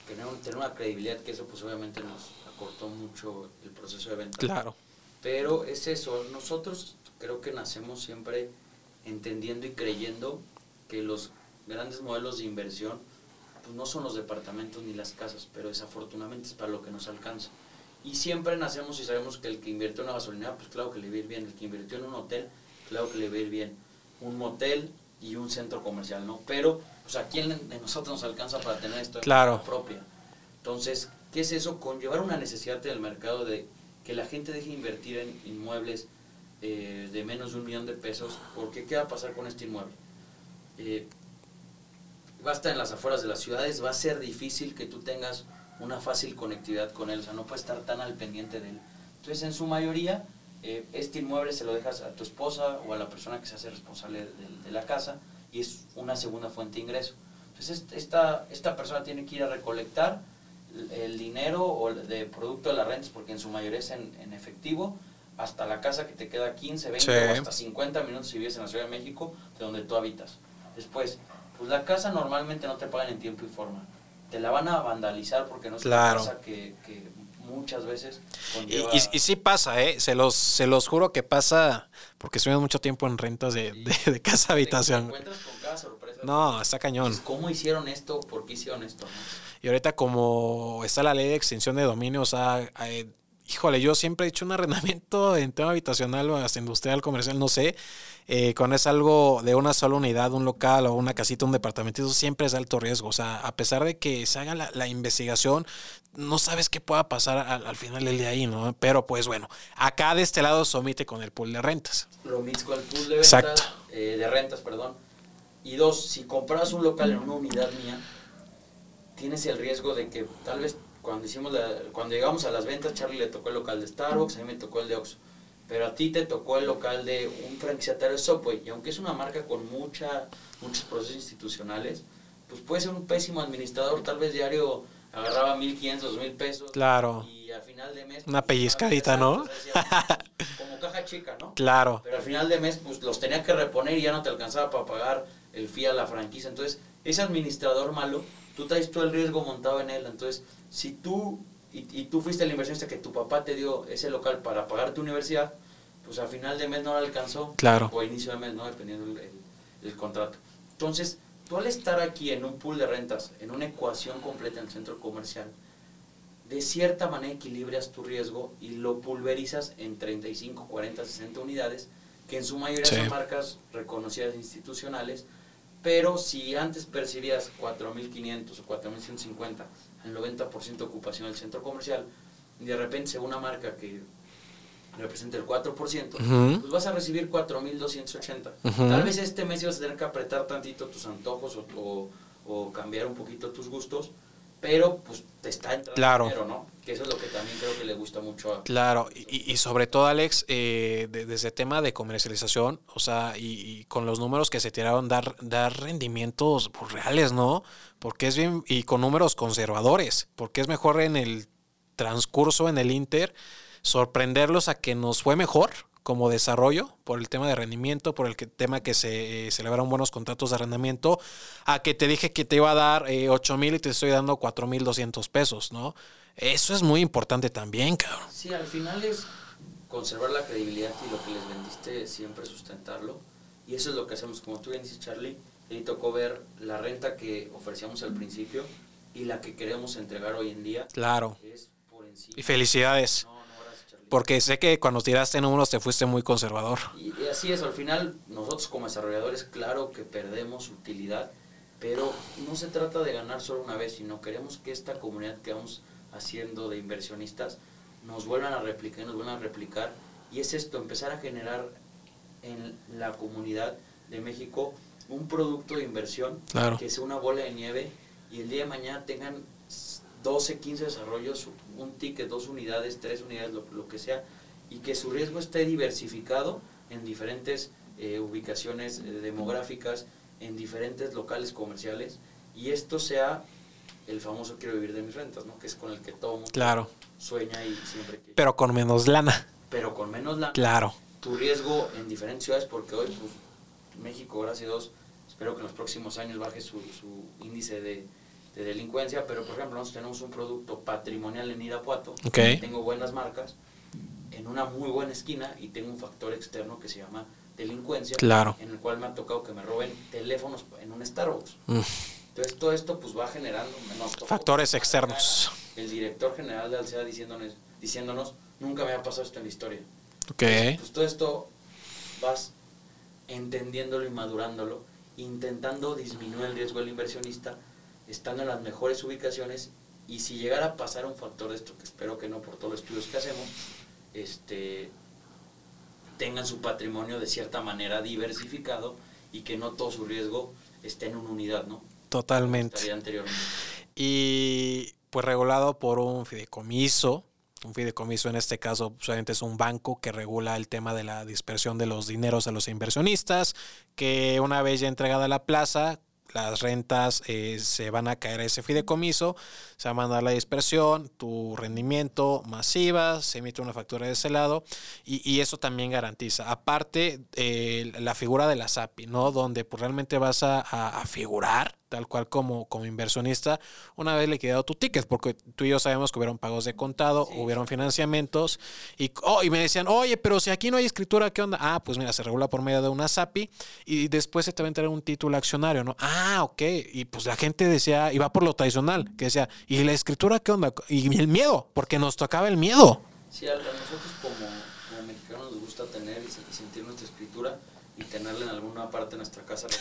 tener, una credibilidad, que eso pues obviamente nos acortó mucho el proceso de venta. Claro. Pero es eso, nosotros creo que nacemos siempre entendiendo y creyendo que los grandes modelos de inversión pues no son los departamentos ni las casas, pero desafortunadamente es para lo que nos alcanza. Y siempre nacemos y sabemos que el que invirtió en una gasolinera, pues claro que le va a ir bien. El que invirtió en un hotel, claro que le va a ir bien. Un motel y un centro comercial, ¿no? Pero, pues a quién de nosotros nos alcanza para tener esto claro. propia. Entonces, ¿qué es eso? Conllevar una necesidad del mercado de que la gente deje de invertir en inmuebles eh, de menos de un millón de pesos, porque ¿qué va a pasar con este inmueble? Eh, va a estar en las afueras de las ciudades, va a ser difícil que tú tengas una fácil conectividad con él, o sea, no puedes estar tan al pendiente de él. Entonces, en su mayoría, eh, este inmueble se lo dejas a tu esposa o a la persona que se hace responsable de, la casa y es una segunda fuente de ingreso. Entonces, esta, esta persona tiene que ir a recolectar el dinero o de producto de las rentas, porque en su mayoría es en, efectivo, hasta la casa que te queda 15, 20 o hasta 50 minutos si vives en la Ciudad de México, de donde tú habitas. Después, pues la casa normalmente no te pagan en tiempo y forma. Te la van a vandalizar porque no es claro. cosa que, muchas veces y, y, sí pasa, ¿eh? Se los, se los juro que pasa porque estuvimos mucho tiempo en rentas de, de, casa habitación. encuentras con cada sorpresa. No, está cañón. ¿Cómo hicieron esto? ¿Por qué hicieron esto? Y ahorita como está la ley de extinción de dominio, o sea, híjole, yo siempre he hecho un arrendamiento en tema habitacional o hasta industrial, comercial, no sé. Eh, cuando es algo de una sola unidad, un local o una casita, un departamento, eso siempre es alto riesgo. O sea, a pesar de que se haga la, investigación, no sabes qué pueda pasar al, final del día ahí, ¿no? Pero pues bueno, acá de este lado se omite con el pool de rentas. Lo mismo con el pool de rentas, eh, de rentas, perdón. Y dos, si compras un local en una unidad mía, tienes el riesgo de que tal vez cuando hicimos cuando llegamos a las ventas, Charlie le tocó el local de Starbucks, a mí me tocó el de Oxxo pero a ti te tocó el local de un franquiciatario de Subway, y aunque es una marca con mucha, muchos procesos institucionales, pues puede ser un pésimo administrador, tal vez diario agarraba 1.500, 2.000 pesos. Claro. Y al final de mes... Una pues, pellizcadita, ¿no? como caja chica, ¿no? Claro. Pero al final de mes, pues los tenía que reponer y ya no te alcanzaba para pagar el fee a la franquicia. Entonces, ese administrador malo, tú traes todo el riesgo montado en él. Entonces, si tú y, tú fuiste el inversionista que tu papá te dio ese local para pagar tu universidad, pues a final de mes no le alcanzó. Claro. O a inicio de mes, ¿no? Dependiendo del el, contrato. Entonces, tú al estar aquí en un pool de rentas, en una ecuación completa en el centro comercial, de cierta manera equilibras tu riesgo y lo pulverizas en 35, 40, 60 unidades, que en su mayoría son marcas reconocidas institucionales, pero si antes percibías 4.500 o 4.150 el 90% de ocupación del centro comercial, y de repente se una marca que representa el 4%, pues vas a recibir 4.280. Tal vez este mes vas a tener que apretar tantito tus antojos o, o, cambiar un poquito tus gustos, pero pues te está entrando claro. dinero, ¿no? Que eso es lo que también creo que le gusta mucho a... Claro, y, y sobre todo, Alex, eh, desde el tema de comercialización, o sea, y, con los números que se tiraron, dar, dar rendimientos pues, reales, ¿no? porque es bien, y con números conservadores, porque es mejor en el transcurso, en el Inter, sorprenderlos a que nos fue mejor como desarrollo por el tema de rendimiento, por el tema que se eh, celebraron buenos contratos de arrendamiento, a que te dije que te iba a dar eh, 8 mil y te estoy dando 4 mil 200 pesos, ¿no? Eso es muy importante también, cabrón. Sí, al final es conservar la credibilidad y lo que les vendiste siempre sustentarlo. Y eso es lo que hacemos, como tú bien dices, Charlie, y tocó ver la renta que ofrecíamos al principio y la que queremos entregar hoy en día. Claro. Es por encima. Y felicidades. No. Porque sé que cuando tiraste números te fuiste muy conservador. Y, y así es, al final nosotros como desarrolladores, claro que perdemos utilidad, pero no se trata de ganar solo una vez, sino queremos que esta comunidad que vamos haciendo de inversionistas nos vuelvan a replicar, nos vuelvan a replicar. Y es esto, empezar a generar en la comunidad de México un producto de inversión Claro. que sea una bola de nieve y el día de mañana tengan 12, 15 desarrollos, un ticket, dos unidades, tres unidades, lo, lo que sea, y que su riesgo esté diversificado en diferentes eh, ubicaciones eh, demográficas, en diferentes locales comerciales, y esto sea el famoso quiero vivir de mis rentas, ¿no? que es con el que todo mundo Claro. sueña y siempre quiere. Pero con menos lana. Pero con menos la Claro. tu riesgo en diferentes ciudades, porque hoy pues, México, gracias a Dios, espero que en los próximos años baje su, su índice de, de delincuencia, pero por ejemplo nosotros tenemos un producto patrimonial en Irapuato, Ok. tengo buenas marcas, en una muy buena esquina y tengo un factor externo que se llama delincuencia, Claro. en el cual me ha tocado que me roben teléfonos en un Starbucks. Mm. Entonces todo esto pues va generando nos tocó Factores externos. cara El director general de Alcea diciéndonos, diciéndonos, nunca me ha pasado esto en la historia. Ok. Pues todo esto vas entendiéndolo y madurándolo, intentando disminuir el riesgo del inversionista, estando en las mejores ubicaciones y si llegara a pasar un factor de esto, que espero que no por todos los estudios que hacemos, este, tengan su patrimonio de cierta manera diversificado y que no todo su riesgo esté en una unidad, ¿no? Totalmente. anteriormente. y pues regulado por un fideicomiso. Un fideicomiso en este caso solamente es un banco que regula el tema de la dispersión de los dineros a los inversionistas, que una vez ya entregada la plaza, las rentas eh, se van a caer a ese fideicomiso, se va a mandar la dispersión, tu rendimiento masiva, se emite una factura de ese lado y, y eso también garantiza. Aparte, eh, la figura de la SAPI, ¿no? Donde pues, realmente vas a, figurar tal cual como, como inversionista una vez liquidado tu ticket, porque tú y yo sabemos que hubieron pagos de contado, Sí. hubieron financiamientos y, oh, y me decían, oye, pero si aquí no hay escritura, ¿qué onda? Ah, pues mira, se regula por medio de una SAPI y después se te va a entregar un título accionario, ¿no? Ah, ok. Y pues la gente decía, iba por lo tradicional, que decía, ¿y la escritura qué onda? Y el miedo, porque nos tocaba el miedo. Sí, a, nosotros como, como mexicanos nos gusta tener y sentir nuestra escritura y tenerla en alguna parte de nuestra casa.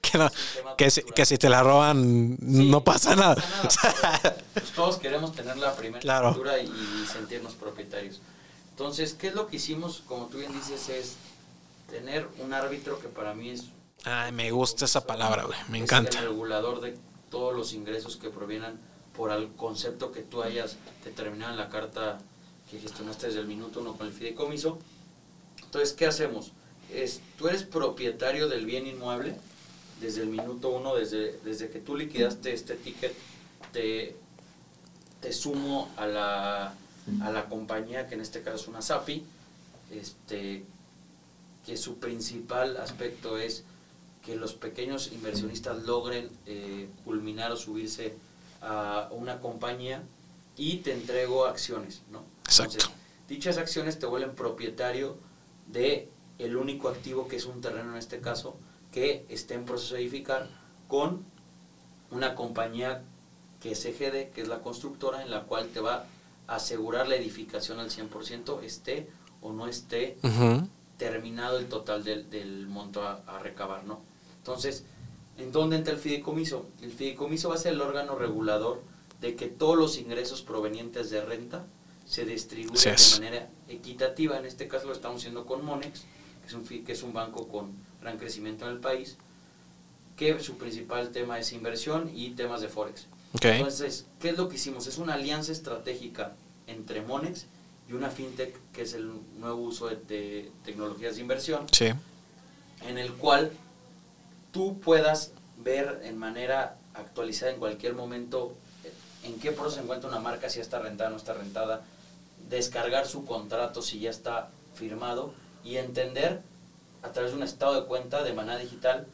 Que, no- que, si, que si te la roban, Sí, no pasa nada. pero, pues, todos queremos tener la primera Claro. escritura y, y sentirnos propietarios. Entonces, ¿qué es lo que hicimos? Como tú bien dices, es tener un árbitro que para mí es... Ay, me gusta esa palabra, güey. Me encanta. el regulador de todos los ingresos que provienen por el concepto que tú hayas determinado en la carta que gestionaste desde el minuto uno con el fideicomiso. Entonces, ¿qué hacemos? Es, tú eres propietario del bien inmueble desde el minuto uno, desde, desde que tú liquidaste este ticket, te, te sumo a la, a la compañía, que en este caso es una SAPI, este, que su principal aspecto es que los pequeños inversionistas logren eh, culminar o subirse a una compañía y te entrego acciones, ¿no? Exacto. dichas acciones te vuelven propietario de el único activo que es un terreno en este caso que esté en proceso de edificar con una compañía que es EGD, que es la constructora, en la cual te va a asegurar la edificación al 100%, esté o no esté terminado el total del, del monto a, a recabar, ¿no? Entonces, ¿en dónde entra el fideicomiso? El fideicomiso va a ser el órgano regulador de que todos los ingresos provenientes de renta se distribuyen de manera equitativa. En este caso lo estamos haciendo con Monex, que es un, fi- que es un banco con gran crecimiento en el país, que su principal tema es inversión y temas de Forex. Entonces, ¿qué es lo que hicimos? Es una alianza estratégica entre Monex y una fintech, que es el nuevo uso de, de tecnologías de inversión, Sí. en el cual tú puedas ver en manera actualizada en cualquier momento eh, en qué proceso se encuentra una marca, si ya está rentada o no está rentada, descargar su contrato si ya está firmado y entender a través de un estado de cuenta de manera digital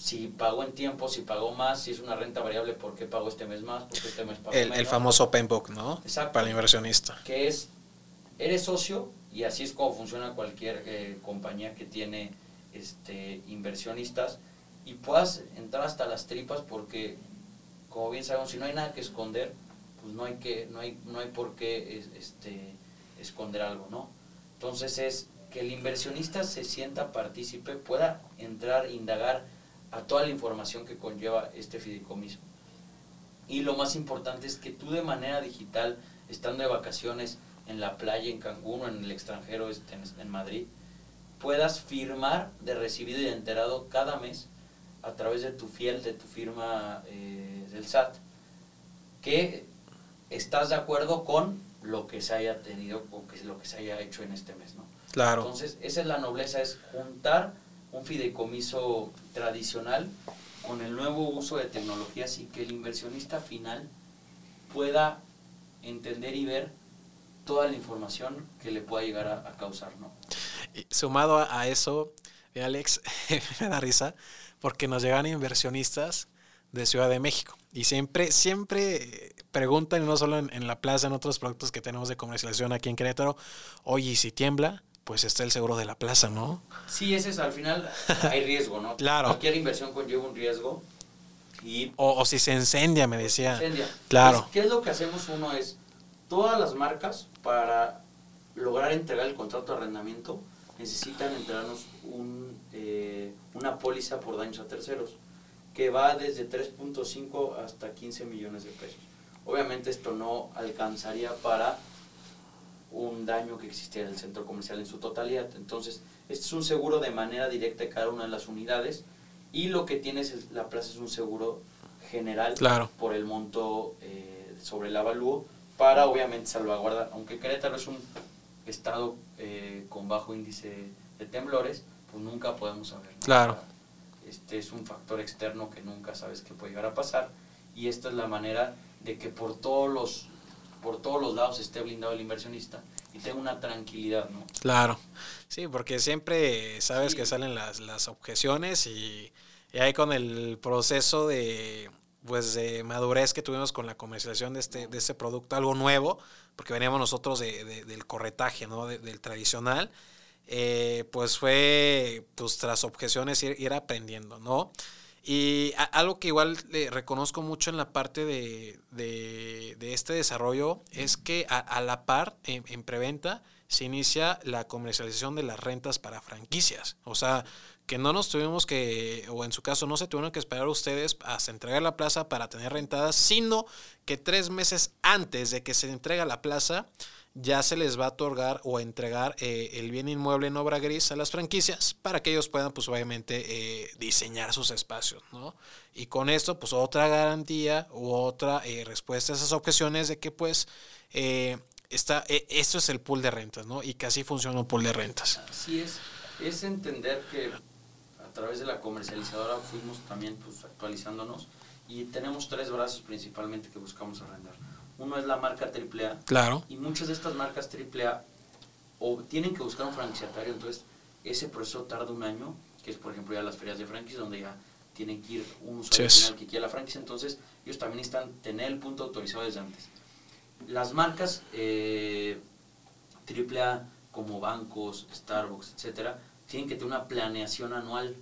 si pagó en tiempo, si pagó más, si es una renta variable, por qué pagó este mes más, por qué este mes pagó El, el famoso open book, ¿no? Exacto. Para el inversionista. que es, eres socio y así es como funciona cualquier eh, compañía que tiene este, inversionistas y puedas entrar hasta las tripas porque, como bien sabemos, si no hay nada que esconder, pues no hay, que, no hay, no hay por qué este, esconder algo, ¿no? Entonces es que el inversionista se sienta partícipe, pueda entrar, indagar a toda la información que conlleva este fideicomiso. Y lo más importante es que tú de manera digital, estando de vacaciones en la playa en Cancún o en el extranjero este, en Madrid, puedas firmar de recibido y de enterado cada mes a través de tu fiel, de tu firma eh, del SAT, que estás de acuerdo con lo que se haya tenido o que lo que se haya hecho en este mes. Claro. Entonces, esa es la nobleza, es juntar un fideicomiso tradicional con el nuevo uso de tecnologías y que el inversionista final pueda entender y ver toda la información que le pueda llegar a, causar, ¿no? Y sumado a, eso, Alex, me da risa, porque nos llegan inversionistas de Ciudad de México y siempre, siempre preguntan, no solo en, la plaza, en otros productos que tenemos de comercialización aquí en Querétaro, oye, ¿y si tiembla? Pues está el seguro de la plaza, ¿no? Sí, ese es al final, hay riesgo, ¿no? claro. Cualquier inversión conlleva un riesgo. Y o, si se incendia, me decía. incendia. Claro. Pues, ¿Qué es lo que hacemos? Uno es, todas las marcas para lograr entregar el contrato de arrendamiento necesitan entregarnos un, eh, una póliza por daños a terceros que va desde 3.5 hasta 15 millones de pesos. Obviamente esto no alcanzaría para un daño que existiera en el centro comercial en su totalidad. Entonces, este es un seguro de manera directa de cada una de las unidades y lo que tiene es la plaza es un seguro general por el monto eh, sobre el avalúo para obviamente salvaguardar, aunque Querétaro es un estado eh, con bajo índice de temblores, pues nunca podemos saber. Claro. Este es un factor externo que nunca sabes que puede llegar a pasar y esta es la manera de que por todos los por todos los lados esté blindado el inversionista y tenga una tranquilidad, ¿no? Claro, sí, porque siempre sabes que salen las, las objeciones y, y ahí con el proceso de pues de madurez que tuvimos con la comercialización de este, de este producto, algo nuevo, porque veníamos nosotros de, del corretaje, ¿no? del tradicional, eh, pues fue, pues tras objeciones, ir, aprendiendo, ¿no? Y algo que igual le reconozco mucho en la parte de, de, este desarrollo es que a, la par, en, preventa, se inicia la comercialización de las rentas para franquicias. O sea, que no nos tuvimos que, o en su caso no se tuvieron que esperar ustedes hasta entregar la plaza para tener rentadas, sino que tres meses antes de que se entrega la plaza, ya se les va a otorgar o entregar eh, el bien inmueble en obra gris a las franquicias para que ellos puedan, pues obviamente, eh, diseñar sus espacios, ¿no? Y con esto, pues otra garantía u otra eh, respuesta a esas objeciones de que, pues, está, esto es el pool de rentas, ¿no? Y que así funciona un pool de rentas. Así es, es entender que a través de la comercializadora fuimos también pues, actualizándonos y tenemos tres brazos principalmente que buscamos arrendar. Uno es la marca AAA. Claro. Y muchas de estas marcas AAA o tienen que buscar un franquiciatario, entonces ese proceso tarda un año, que es por ejemplo ya las ferias de franquicia, donde ya tienen que ir un usuario final que quiera la franquicia, entonces ellos también necesitan tener el punto autorizado desde antes. Las marcas eh, AAA como bancos, Starbucks, etcétera, tienen que tener una planeación anual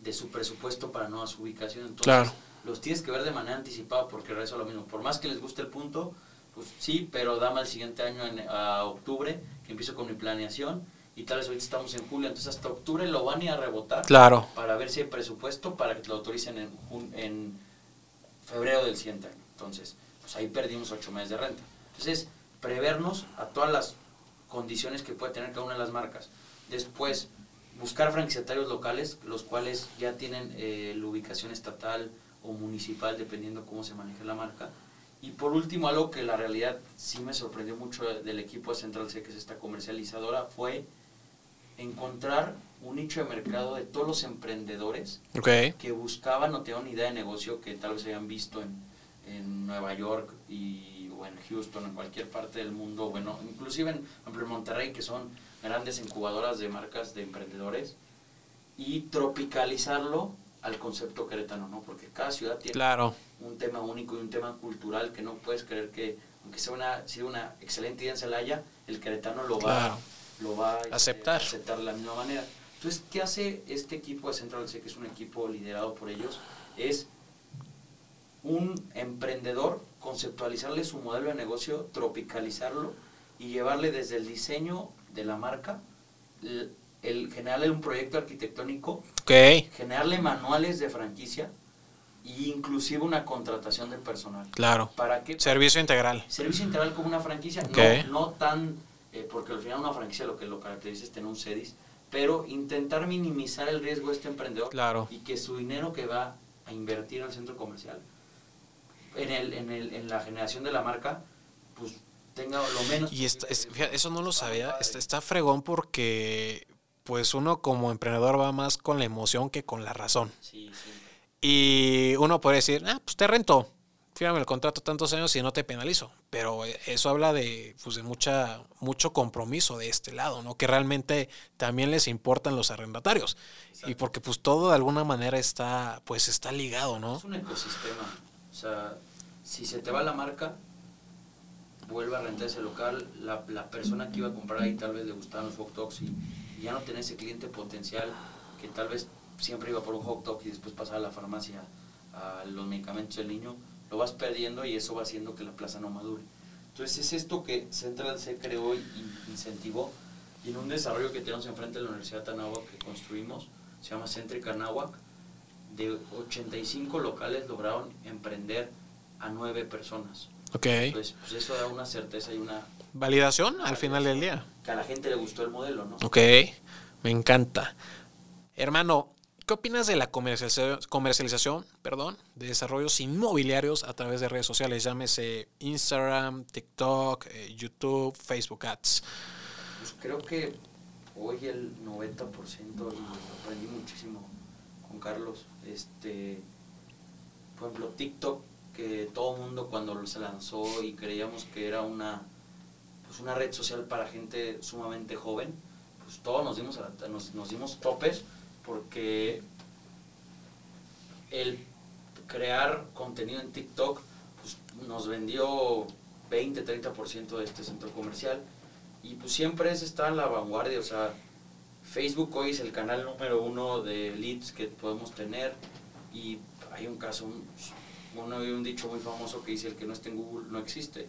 de su presupuesto para nuevas ubicaciones. Entonces, los tienes que ver de manera anticipada porque es lo mismo. Por más que les guste el punto, pues sí, pero dame el siguiente año en, a octubre, que empiezo con mi planeación. Y tal vez ahorita estamos en julio, entonces hasta octubre lo van a ir a rebotar claro. para ver si hay presupuesto para que te lo autoricen en, en febrero del siguiente año. Entonces, pues ahí perdimos ocho meses de renta. Entonces, prevernos a todas las condiciones que puede tener cada una de las marcas. Después, buscar franquiciatarios locales, los cuales ya tienen eh, la ubicación estatal o municipal, dependiendo cómo se maneje la marca. Y por último, algo que la realidad sí me sorprendió mucho del equipo de Central C, que es esta comercializadora, fue encontrar un nicho de mercado de todos los emprendedores que buscaban o tenían una idea de negocio que tal vez hayan visto en, en Nueva York y, o en Houston, en cualquier parte del mundo, bueno, inclusive en, en Monterrey, que son grandes incubadoras de marcas de emprendedores y tropicalizarlo al concepto queretano, ¿no? Porque cada ciudad tiene un tema único y un tema cultural que no puedes creer que, aunque sea una, sea una excelente idea en Celaya, el queretano lo va, lo va a este, aceptar. aceptar de la misma manera. Entonces, ¿qué hace este equipo de Central C, que es un equipo liderado por ellos? Es un emprendedor conceptualizarle su modelo de negocio, tropicalizarlo y llevarle desde el diseño de la marca, el, generarle un proyecto arquitectónico, generarle manuales de franquicia e inclusive una contratación de personal. claro. ¿Para qué? Servicio integral. Servicio integral como una franquicia, no, no tan, eh, porque al final una franquicia lo que lo caracteriza es tener un CEDIS, pero intentar minimizar el riesgo de este emprendedor Claro. y que su dinero que va a invertir al centro comercial en, el, en, el, en la generación de la marca, pues tenga lo menos. Y esta- es- fíjate, eso no lo sabía. Está, está fregón porque pues uno como emprendedor va más con la emoción que con la razón. Sí, sí. Y uno puede decir, ah, pues te rento, fírame el contrato tantos años y no te penalizo. Pero eh, eso habla de, pues, de mucha, mucho compromiso de este lado, ¿no? Que realmente también les importan los arrendatarios. Y porque pues todo de alguna manera está, pues está ligado, ¿no? Es un ecosistema. O sea, si se te va la marca, vuelve a rentar ese local, la, la persona que iba a comprar ahí tal vez le gustaban los hot dogs y, y ya no tenés ese cliente potencial que tal vez siempre iba por un hot dog y después pasaba a la farmacia a los medicamentos del niño, lo vas perdiendo y eso va haciendo que la plaza no madure. Entonces es esto que Central se creó y incentivó y en un desarrollo que tenemos enfrente de la Universidad de Anáhuac que construimos, se llama Céntrica Anáhuac, de 85 locales lograron emprender a 9 personas. Ok. Pues, pues eso da una certeza y una... Validación al final del día. Que a la gente le gustó el modelo, ¿no? Ok, me encanta. Hermano, ¿qué opinas de la comercialización, comercialización perdón, de desarrollos inmobiliarios a través de redes sociales? Llámese Instagram, TikTok, eh, YouTube, Facebook Ads. Pues creo que hoy el 90% y aprendí muchísimo con Carlos. Este, por ejemplo, TikTok, que todo el mundo cuando se lanzó y creíamos que era una, pues una red social para gente sumamente joven, pues todos nos dimos, a- nos, nos dimos topes porque el crear contenido en TikTok pues, nos vendió 20, 30% de este centro comercial. Y pues siempre es estar en la vanguardia, o sea, Facebook hoy es el canal número uno de leads que podemos tener. Y hay un caso, un, dicho muy famoso que dice el que no esté en Google no existe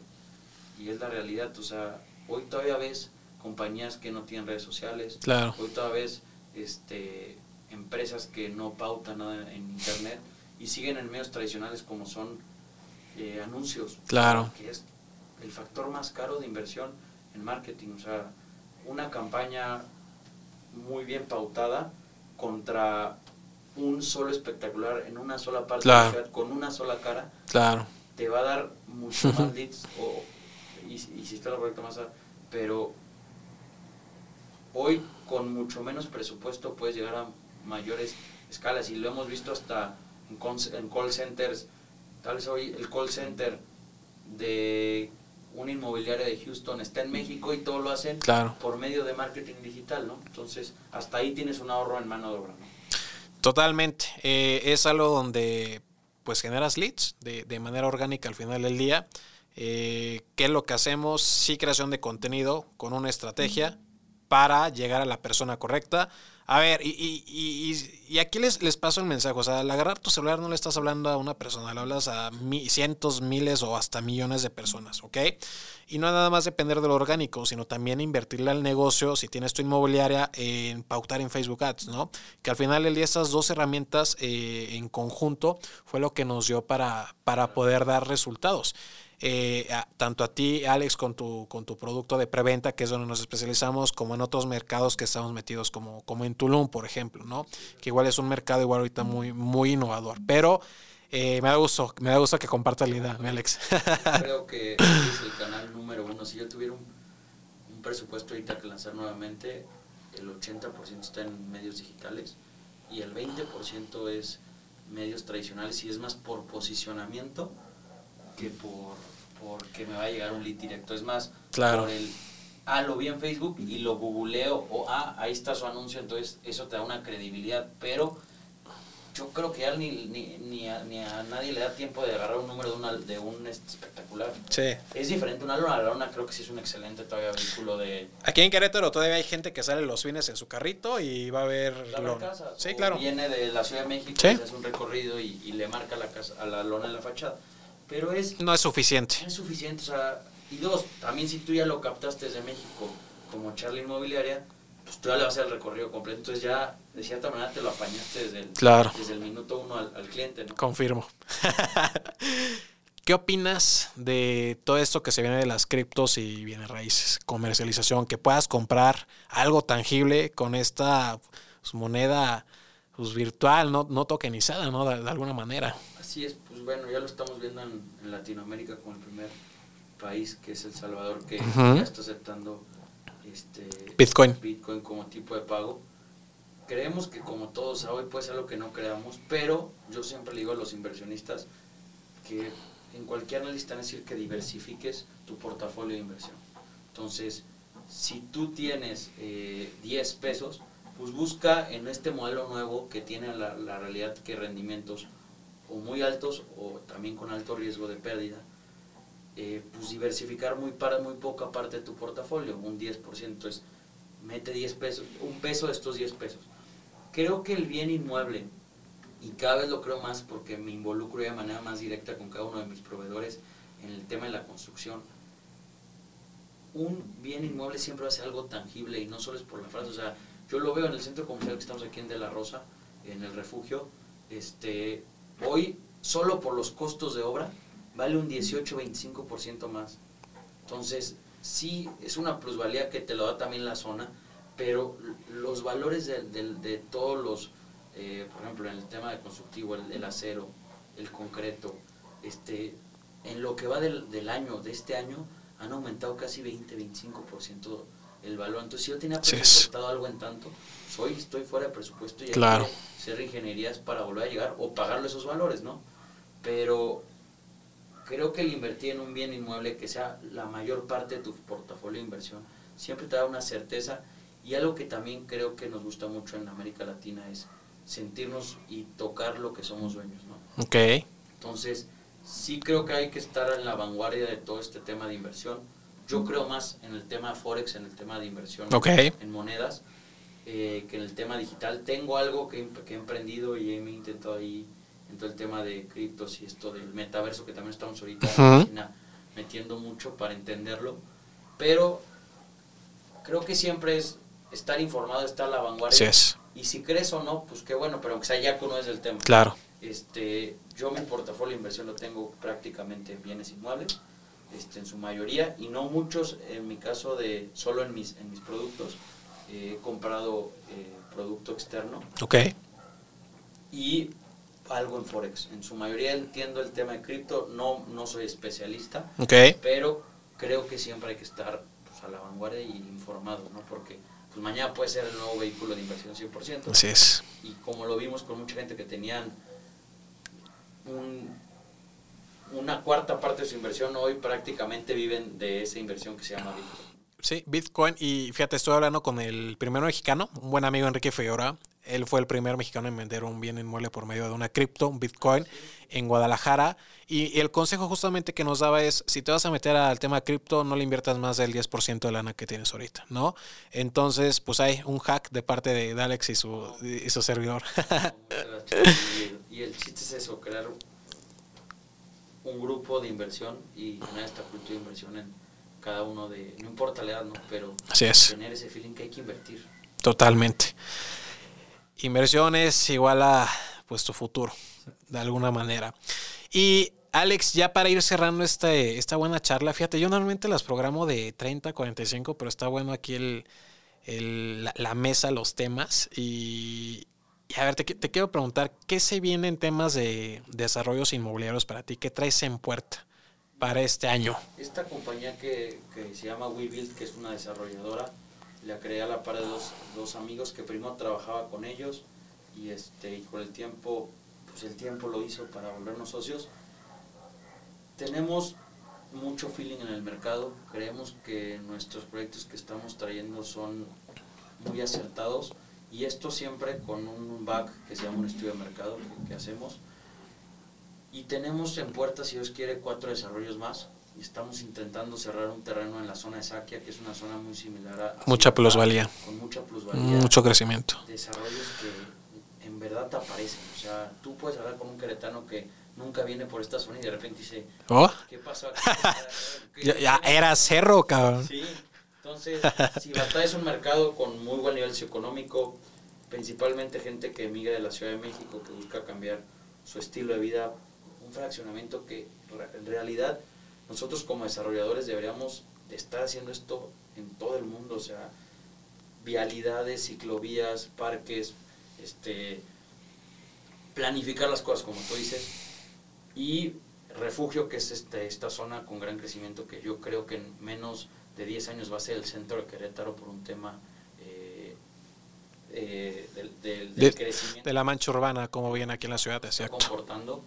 y es la realidad, o sea, hoy todavía ves compañías que no tienen redes sociales, Claro. hoy todavía ves este, empresas que no pautan nada en internet y siguen en medios tradicionales como son eh, anuncios, Claro. que es el factor más caro de inversión en marketing, o sea, una campaña muy bien pautada contra un solo espectacular en una sola parte Claro. de la ciudad con una sola cara Claro. te va a dar mucho más leads o, y, y si está lo correcto más a- pero hoy con mucho menos presupuesto puedes llegar a mayores escalas y lo hemos visto hasta en, call centers tal vez hoy el call center de una inmobiliaria de Houston está en México y todo lo hacen Claro. por medio de marketing digital, ¿no? Entonces, hasta ahí tienes un ahorro en mano de obra, ¿no? Totalmente. Eh, es algo donde pues generas leads de, de manera orgánica al final del día. Eh, ¿Qué es lo que hacemos? Sí, creación de contenido con una estrategia para llegar a la persona correcta. A ver, y, y- y- y- aquí les, les paso el mensaje. O sea, al agarrar tu celular no le estás hablando a una persona, le hablas a mi- cientos, miles o hasta millones de personas, ¿ok? Y no nada más depender de lo orgánico, sino también invertirle al negocio, si tienes tu inmobiliaria, en pautar en Facebook Ads, ¿no? Que al final del día estas dos herramientas eh, en conjunto fue lo que nos dio para, para poder dar resultados. Eh, tanto a ti, Alex, con tu, con tu producto de preventa, que es donde nos especializamos, como en otros mercados que estamos metidos, como, como en Tulum, por ejemplo, ¿no? Que igual es un mercado igual ahorita muy, muy innovador. Pero eh, me da gusto, me da gusto que compartas la idea, Alex. Creo que es el canal número uno. Si yo tuviera un presupuesto ahorita que lanzar nuevamente, el 80% está en medios digitales y el 20% es medios tradicionales y es más por posicionamiento que por porque me va a llegar un lead directo. Es más, Claro. por el, ah, lo vi en Facebook y lo googleo o, ah, ahí está su anuncio, entonces eso te da una credibilidad, pero yo creo que ya ni, ni, ni, a, ni a nadie le da tiempo de agarrar un número de, una, de un este, espectacular. Sí. Es diferente, una lona, la lona creo que sí es un excelente todavía vehículo de... Aquí en Querétaro todavía hay gente que sale los fines en su carrito y va a ver la lona. Sí, claro. Viene de la Ciudad de México, Sí. hace un recorrido y, y le marca la casa, a la lona en la fachada. Pero es, No es suficiente. es suficiente, o sea, y dos, también si tú ya lo captaste desde México como Charlie Inmobiliaria, pues tú ya le vas a hacer el recorrido completo, entonces ya de cierta manera te lo apañaste desde el, Claro. desde el minuto uno al, al cliente, ¿no? Confirmo. ¿Qué opinas de todo esto que se viene de las criptos y bienes raíces? Comercialización, que puedas comprar algo tangible con esta pues, moneda pues, virtual, no, no tokenizada, ¿no? De, de alguna manera. Así es, pues bueno, ya lo estamos viendo en, en Latinoamérica como el primer país, que es El Salvador, que ya está aceptando este, Bitcoin. Bitcoin como tipo de pago. Creemos que como todos hoy puede ser algo que no creamos, pero yo siempre le digo a los inversionistas que en cualquier análisis es decir que diversifiques tu portafolio de inversión. Entonces, si tú tienes eh, 10 pesos, pues busca en este modelo nuevo que tiene la, la realidad que rendimientos o muy altos o también con alto riesgo de pérdida, eh, pues diversificar muy, para, muy poca parte de tu portafolio, un 10%. Entonces, mete 10 pesos, un peso de estos 10 pesos. Creo que el bien inmueble, y cada vez lo creo más porque me involucro de manera más directa con cada uno de mis proveedores en el tema de la construcción, un bien inmueble siempre va a ser algo tangible y no solo es por la frase, o sea, yo lo veo en el centro comercial que estamos aquí en De La Rosa, en el refugio, este, hoy solo por los costos de obra vale un 18-25% más. Entonces, sí, es una plusvalía que te lo da también la zona, pero los valores de, de- todos los, eh, por ejemplo, en el tema de constructivo, el, el acero, el concreto, este, en lo que va del, del año, de este año, han aumentado casi 20-25% el valor. Entonces, si yo tenía presupuestado algo en tanto, soy, estoy fuera de presupuesto y hay Claro. que hacer ingenierías para volver a llegar o pagarle esos valores, ¿no? Pero creo que el invertir en un bien inmueble que sea la mayor parte de tu portafolio de inversión siempre te da una certeza y algo que también creo que nos gusta mucho en América Latina es sentirnos y tocar lo que somos dueños, ¿no? Ok. Entonces, sí creo que hay que estar en la vanguardia de todo este tema de inversión. Yo creo más en el tema Forex, en el tema de inversión en monedas, eh, que en el tema digital. Tengo algo que, he- que he emprendido y me he intentado ahí en todo el tema de criptos y esto del metaverso, que también estamos ahorita en Ujú. China metiendo mucho para entenderlo. Pero creo que siempre es estar informado, estar a la vanguardia. Es. Y si crees o no, pues qué bueno, pero aunque sea ya conoces el tema. Claro. Este, yo mi portafolio de inversión lo tengo prácticamente en bienes inmuebles, este, en su mayoría, y no muchos, en mi caso de solo en mis, en mis productos. Eh, he comprado eh, producto externo Ok. y algo en Forex. En su mayoría entiendo el tema de cripto, no, no soy especialista, Ok. pero creo que siempre hay que estar pues, a la vanguardia y informado, ¿no? Porque pues, mañana puede ser el nuevo vehículo de inversión 100%. Así es. Y como lo vimos con mucha gente que tenían un- una cuarta parte de su inversión, hoy prácticamente viven de esa inversión que se llama Bitcoin. Sí, Bitcoin. Y fíjate, estoy hablando con el primero mexicano, un buen amigo Enrique Figueroa. Él fue el primer mexicano en vender un bien inmueble por medio de una cripto, un Bitcoin, en Guadalajara. Y, el consejo justamente que nos daba es, si te vas a meter al tema cripto, no le inviertas más del 10% de lana que tienes ahorita, ¿no? Entonces, pues hay un hack de parte de, Alex y su, y su servidor. Y el chiste es eso, crear un grupo de inversión y tener esta cultura de inversión en cada uno de, no importa la edad, ¿no? pero Así es. tener ese feeling que hay que invertir. Totalmente. Inversiones igual a pues tu futuro, de alguna manera. Y Alex, ya para ir cerrando este, esta buena charla, fíjate, yo normalmente las programo de 30 a 45, pero está bueno aquí el, el- la, la mesa, los temas. Y, y a ver, te, te quiero preguntar, ¿qué se viene en temas de desarrollos inmobiliarios para ti? ¿Qué traes en puerta para este año? Esta compañía que, que se llama WeBuild, que es una desarrolladora, la creé a la par de dos, dos amigos que primero trabajaba con ellos y, este, y con el tiempo, pues el tiempo lo hizo para volvernos socios. Tenemos mucho feeling en el mercado, creemos que nuestros proyectos que estamos trayendo son muy acertados Y esto siempre con un back que se llama un estudio de mercado que, que hacemos. Y tenemos en puerta, si Dios quiere, cuatro desarrollos más. Y estamos intentando cerrar un terreno en la zona de Saquia, que es una zona muy similar a... a Mucha plusvalía. Con mucha plusvalía. Mucho crecimiento. Desarrollos que en verdad te aparecen. O sea, tú puedes hablar con un queretano que nunca viene por esta zona y de repente dice, Oh, ¿qué pasó aquí? ¿Qué- ya, ya era cerro, cabrón. Sí, entonces, si Batalla es un mercado con muy buen nivel socioeconómico, principalmente gente que emigra de la Ciudad de México, que busca cambiar su estilo de vida, un fraccionamiento que en realidad nosotros como desarrolladores deberíamos de estar haciendo esto en todo el mundo, o sea, vialidades, ciclovías, parques, este, planificar las cosas como tú dices, y refugio que es este, esta zona con gran crecimiento que yo creo que en menos de 10 años va a ser el centro de Querétaro por un tema eh, eh, del, del- del De, crecimiento de la mancha urbana, como viene aquí en la ciudad, está comportando.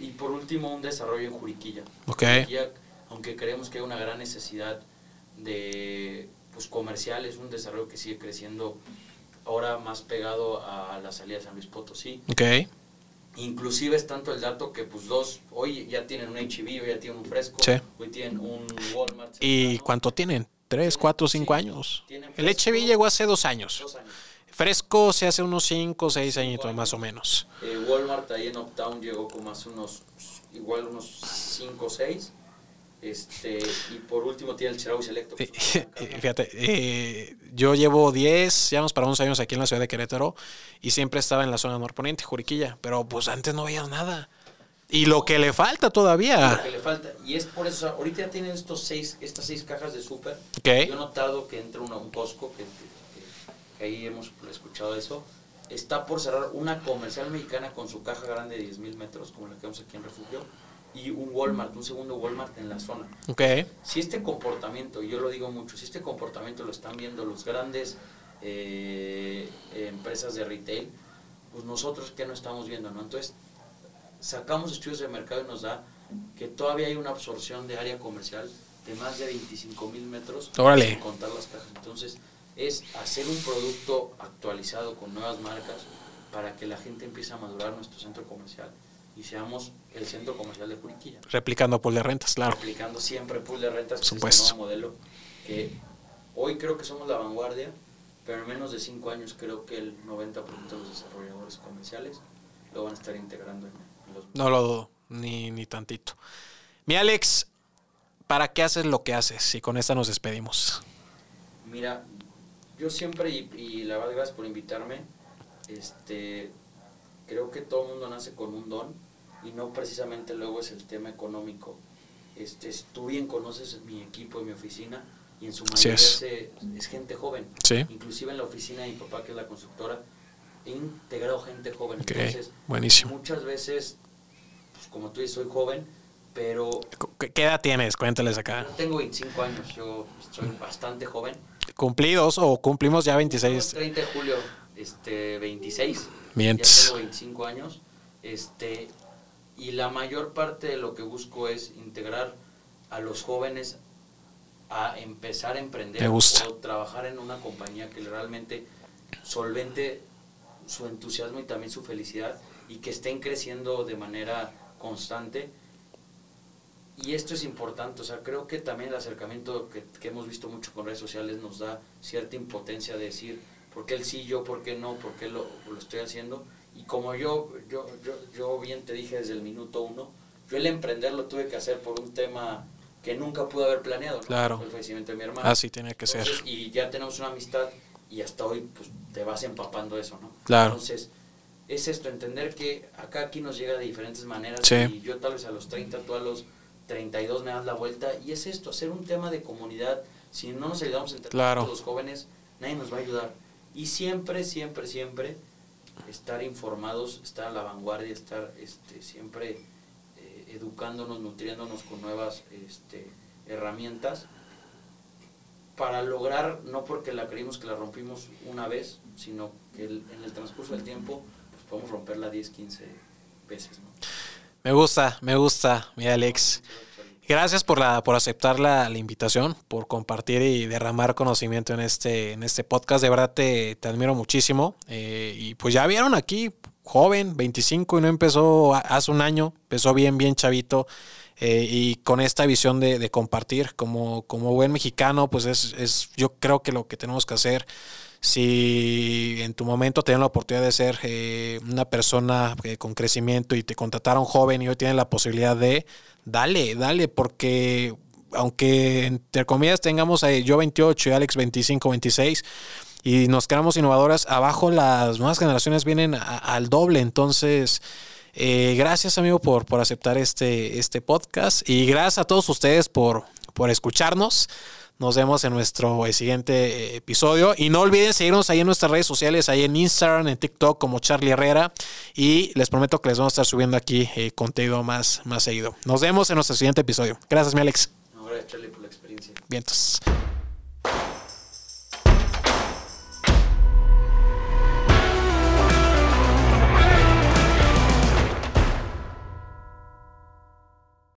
Y por último, un desarrollo en Juriquilla. Ok. Juriquilla, aunque creemos que hay una gran necesidad de pues, comercial, es un desarrollo que sigue creciendo ahora más pegado a la salida de San Luis Potosí. Ok. Inclusive es tanto el dato que pues dos, hoy ya tienen un hoy ya tienen un fresco, Sí. hoy tienen un Walmart. ¿Y cuánto tienen? ¿Tres, cuatro, cinco años? El. HB llegó hace dos años. Dos años. Fresco se hace unos cinco, seis añitos años. más o menos. Eh, Walmart ahí en Uptown llegó como hace unos, igual unos 5 o 6. Este, y por último tiene el Cherau Selecto. una marca, ¿no? Fíjate, eh, yo llevo 10, llevamos para 11 años aquí en la ciudad de Querétaro y siempre estaba en la zona norponiente, Juriquilla, pero pues antes no veías nada. Y lo que le falta Lo todavía. que le falta. Y es por eso, o sea, ahorita ya tienen estos seis, estas seis cajas de súper. Ok. Yo he notado que entra una, un Costco, que, que- que ahí hemos escuchado eso. Está por cerrar una comercial mexicana con su caja grande de 10 mil metros, como la que vemos aquí en Refugio, y un Walmart, un segundo Walmart en la zona. Ok. Si este comportamiento, y yo lo digo mucho, si este comportamiento lo están viendo los grandes eh, empresas de retail, pues nosotros qué no estamos viendo, ¿no? Entonces, sacamos estudios de mercado y nos da que todavía hay una absorción de área comercial de más de 25 mil metros, Órale. sin contar las cajas. Entonces, es hacer un producto actualizado con nuevas marcas para que la gente empiece a madurar nuestro centro comercial y seamos el centro comercial de Juriquilla Replicando pool de rentas, claro. aplicando siempre pool de rentas, que es Supuesto. nuevo modelo, que hoy creo que somos la vanguardia, pero en menos de cinco años creo que el 90% de los desarrolladores comerciales lo van a estar integrando en, en los... No lo dudo, ni, ni tantito. Mi Alex, ¿para qué haces lo que haces? Y con esta nos despedimos. Mira, yo siempre, y, y la verdad gracias por invitarme, este, creo que todo el mundo nace con un don y no precisamente luego es el tema económico. Este, tú bien conoces mi equipo y mi oficina y en su mayoría es. se- es gente joven. Sí. Inclusive en la oficina de mi papá, que es la constructora, he integrado gente joven. Ok, Entonces, buenísimo. muchas veces, pues, como tú dices, soy joven, pero ¿Qué edad tienes? Cuéntales acá. yo tengo 25 años, yo soy bastante joven. ¿Cumplidos o cumplimos ya El 26? 30 de julio, este, 26. Mientes. Ya tengo 25 años. Este, y la mayor parte de lo que busco es integrar a los jóvenes a empezar a emprender gusta. o trabajar en una compañía que realmente solvente su entusiasmo y también su felicidad y que estén creciendo de manera constante. Y esto es importante, o sea, creo que también el acercamiento que, que hemos visto mucho con redes sociales nos da cierta impotencia de decir, ¿por qué él sí, yo, por qué no, por qué lo, lo estoy haciendo? Y como yo, yo, yo, yo bien te dije desde el minuto uno, yo el emprender lo tuve que hacer por un tema que nunca pude haber planeado, ¿no? Claro. Fue el fallecimiento de mi hermano. Así tiene que ser. Y ya tenemos una amistad y hasta hoy pues te vas empapando eso, ¿no? Claro. Entonces, es esto, entender que acá aquí nos llega de diferentes maneras Sí. y yo tal vez a los 30, tú a los 32 me das la vuelta y es esto, hacer un tema de comunidad. Si no nos ayudamos entre Claro. los jóvenes, nadie nos va a ayudar. Y siempre, siempre, siempre estar informados, estar a la vanguardia, estar este, siempre eh, educándonos, nutriéndonos con nuevas este, herramientas para lograr, no porque la creímos que la rompimos una vez, sino que en el transcurso del tiempo pues podemos romperla 10, 15 veces. Me gusta, me gusta, mi Alex. Gracias por, la, por aceptar la, invitación, por compartir y derramar conocimiento en este, en este podcast. De verdad te, te admiro muchísimo. Eh, y pues ya vieron aquí, joven, 25 y no empezó hace un año, empezó bien, bien chavito. Eh, y con esta visión de, de, compartir como, como buen mexicano, pues es, es yo creo que lo que tenemos que hacer si en tu momento tenían la oportunidad de ser eh, una persona eh, con crecimiento y te contrataron joven y hoy tienen la posibilidad de, dale, dale, porque aunque entre comillas tengamos a yo 28 y Alex 25, 26 y nos quedamos innovadoras, abajo las nuevas generaciones vienen al doble, entonces... Eh, gracias amigo por, por aceptar este, este podcast y gracias a todos ustedes por, por escucharnos. Nos vemos en nuestro eh, siguiente eh, episodio. Y no olviden seguirnos ahí en nuestras redes sociales, ahí en Instagram, en TikTok como Charlie Herrera. Y les prometo que les vamos a estar subiendo aquí eh, contenido más, más seguido. Nos vemos en nuestro siguiente episodio. Gracias, mi Alex. gracias, Charlie, por la experiencia. Vientos.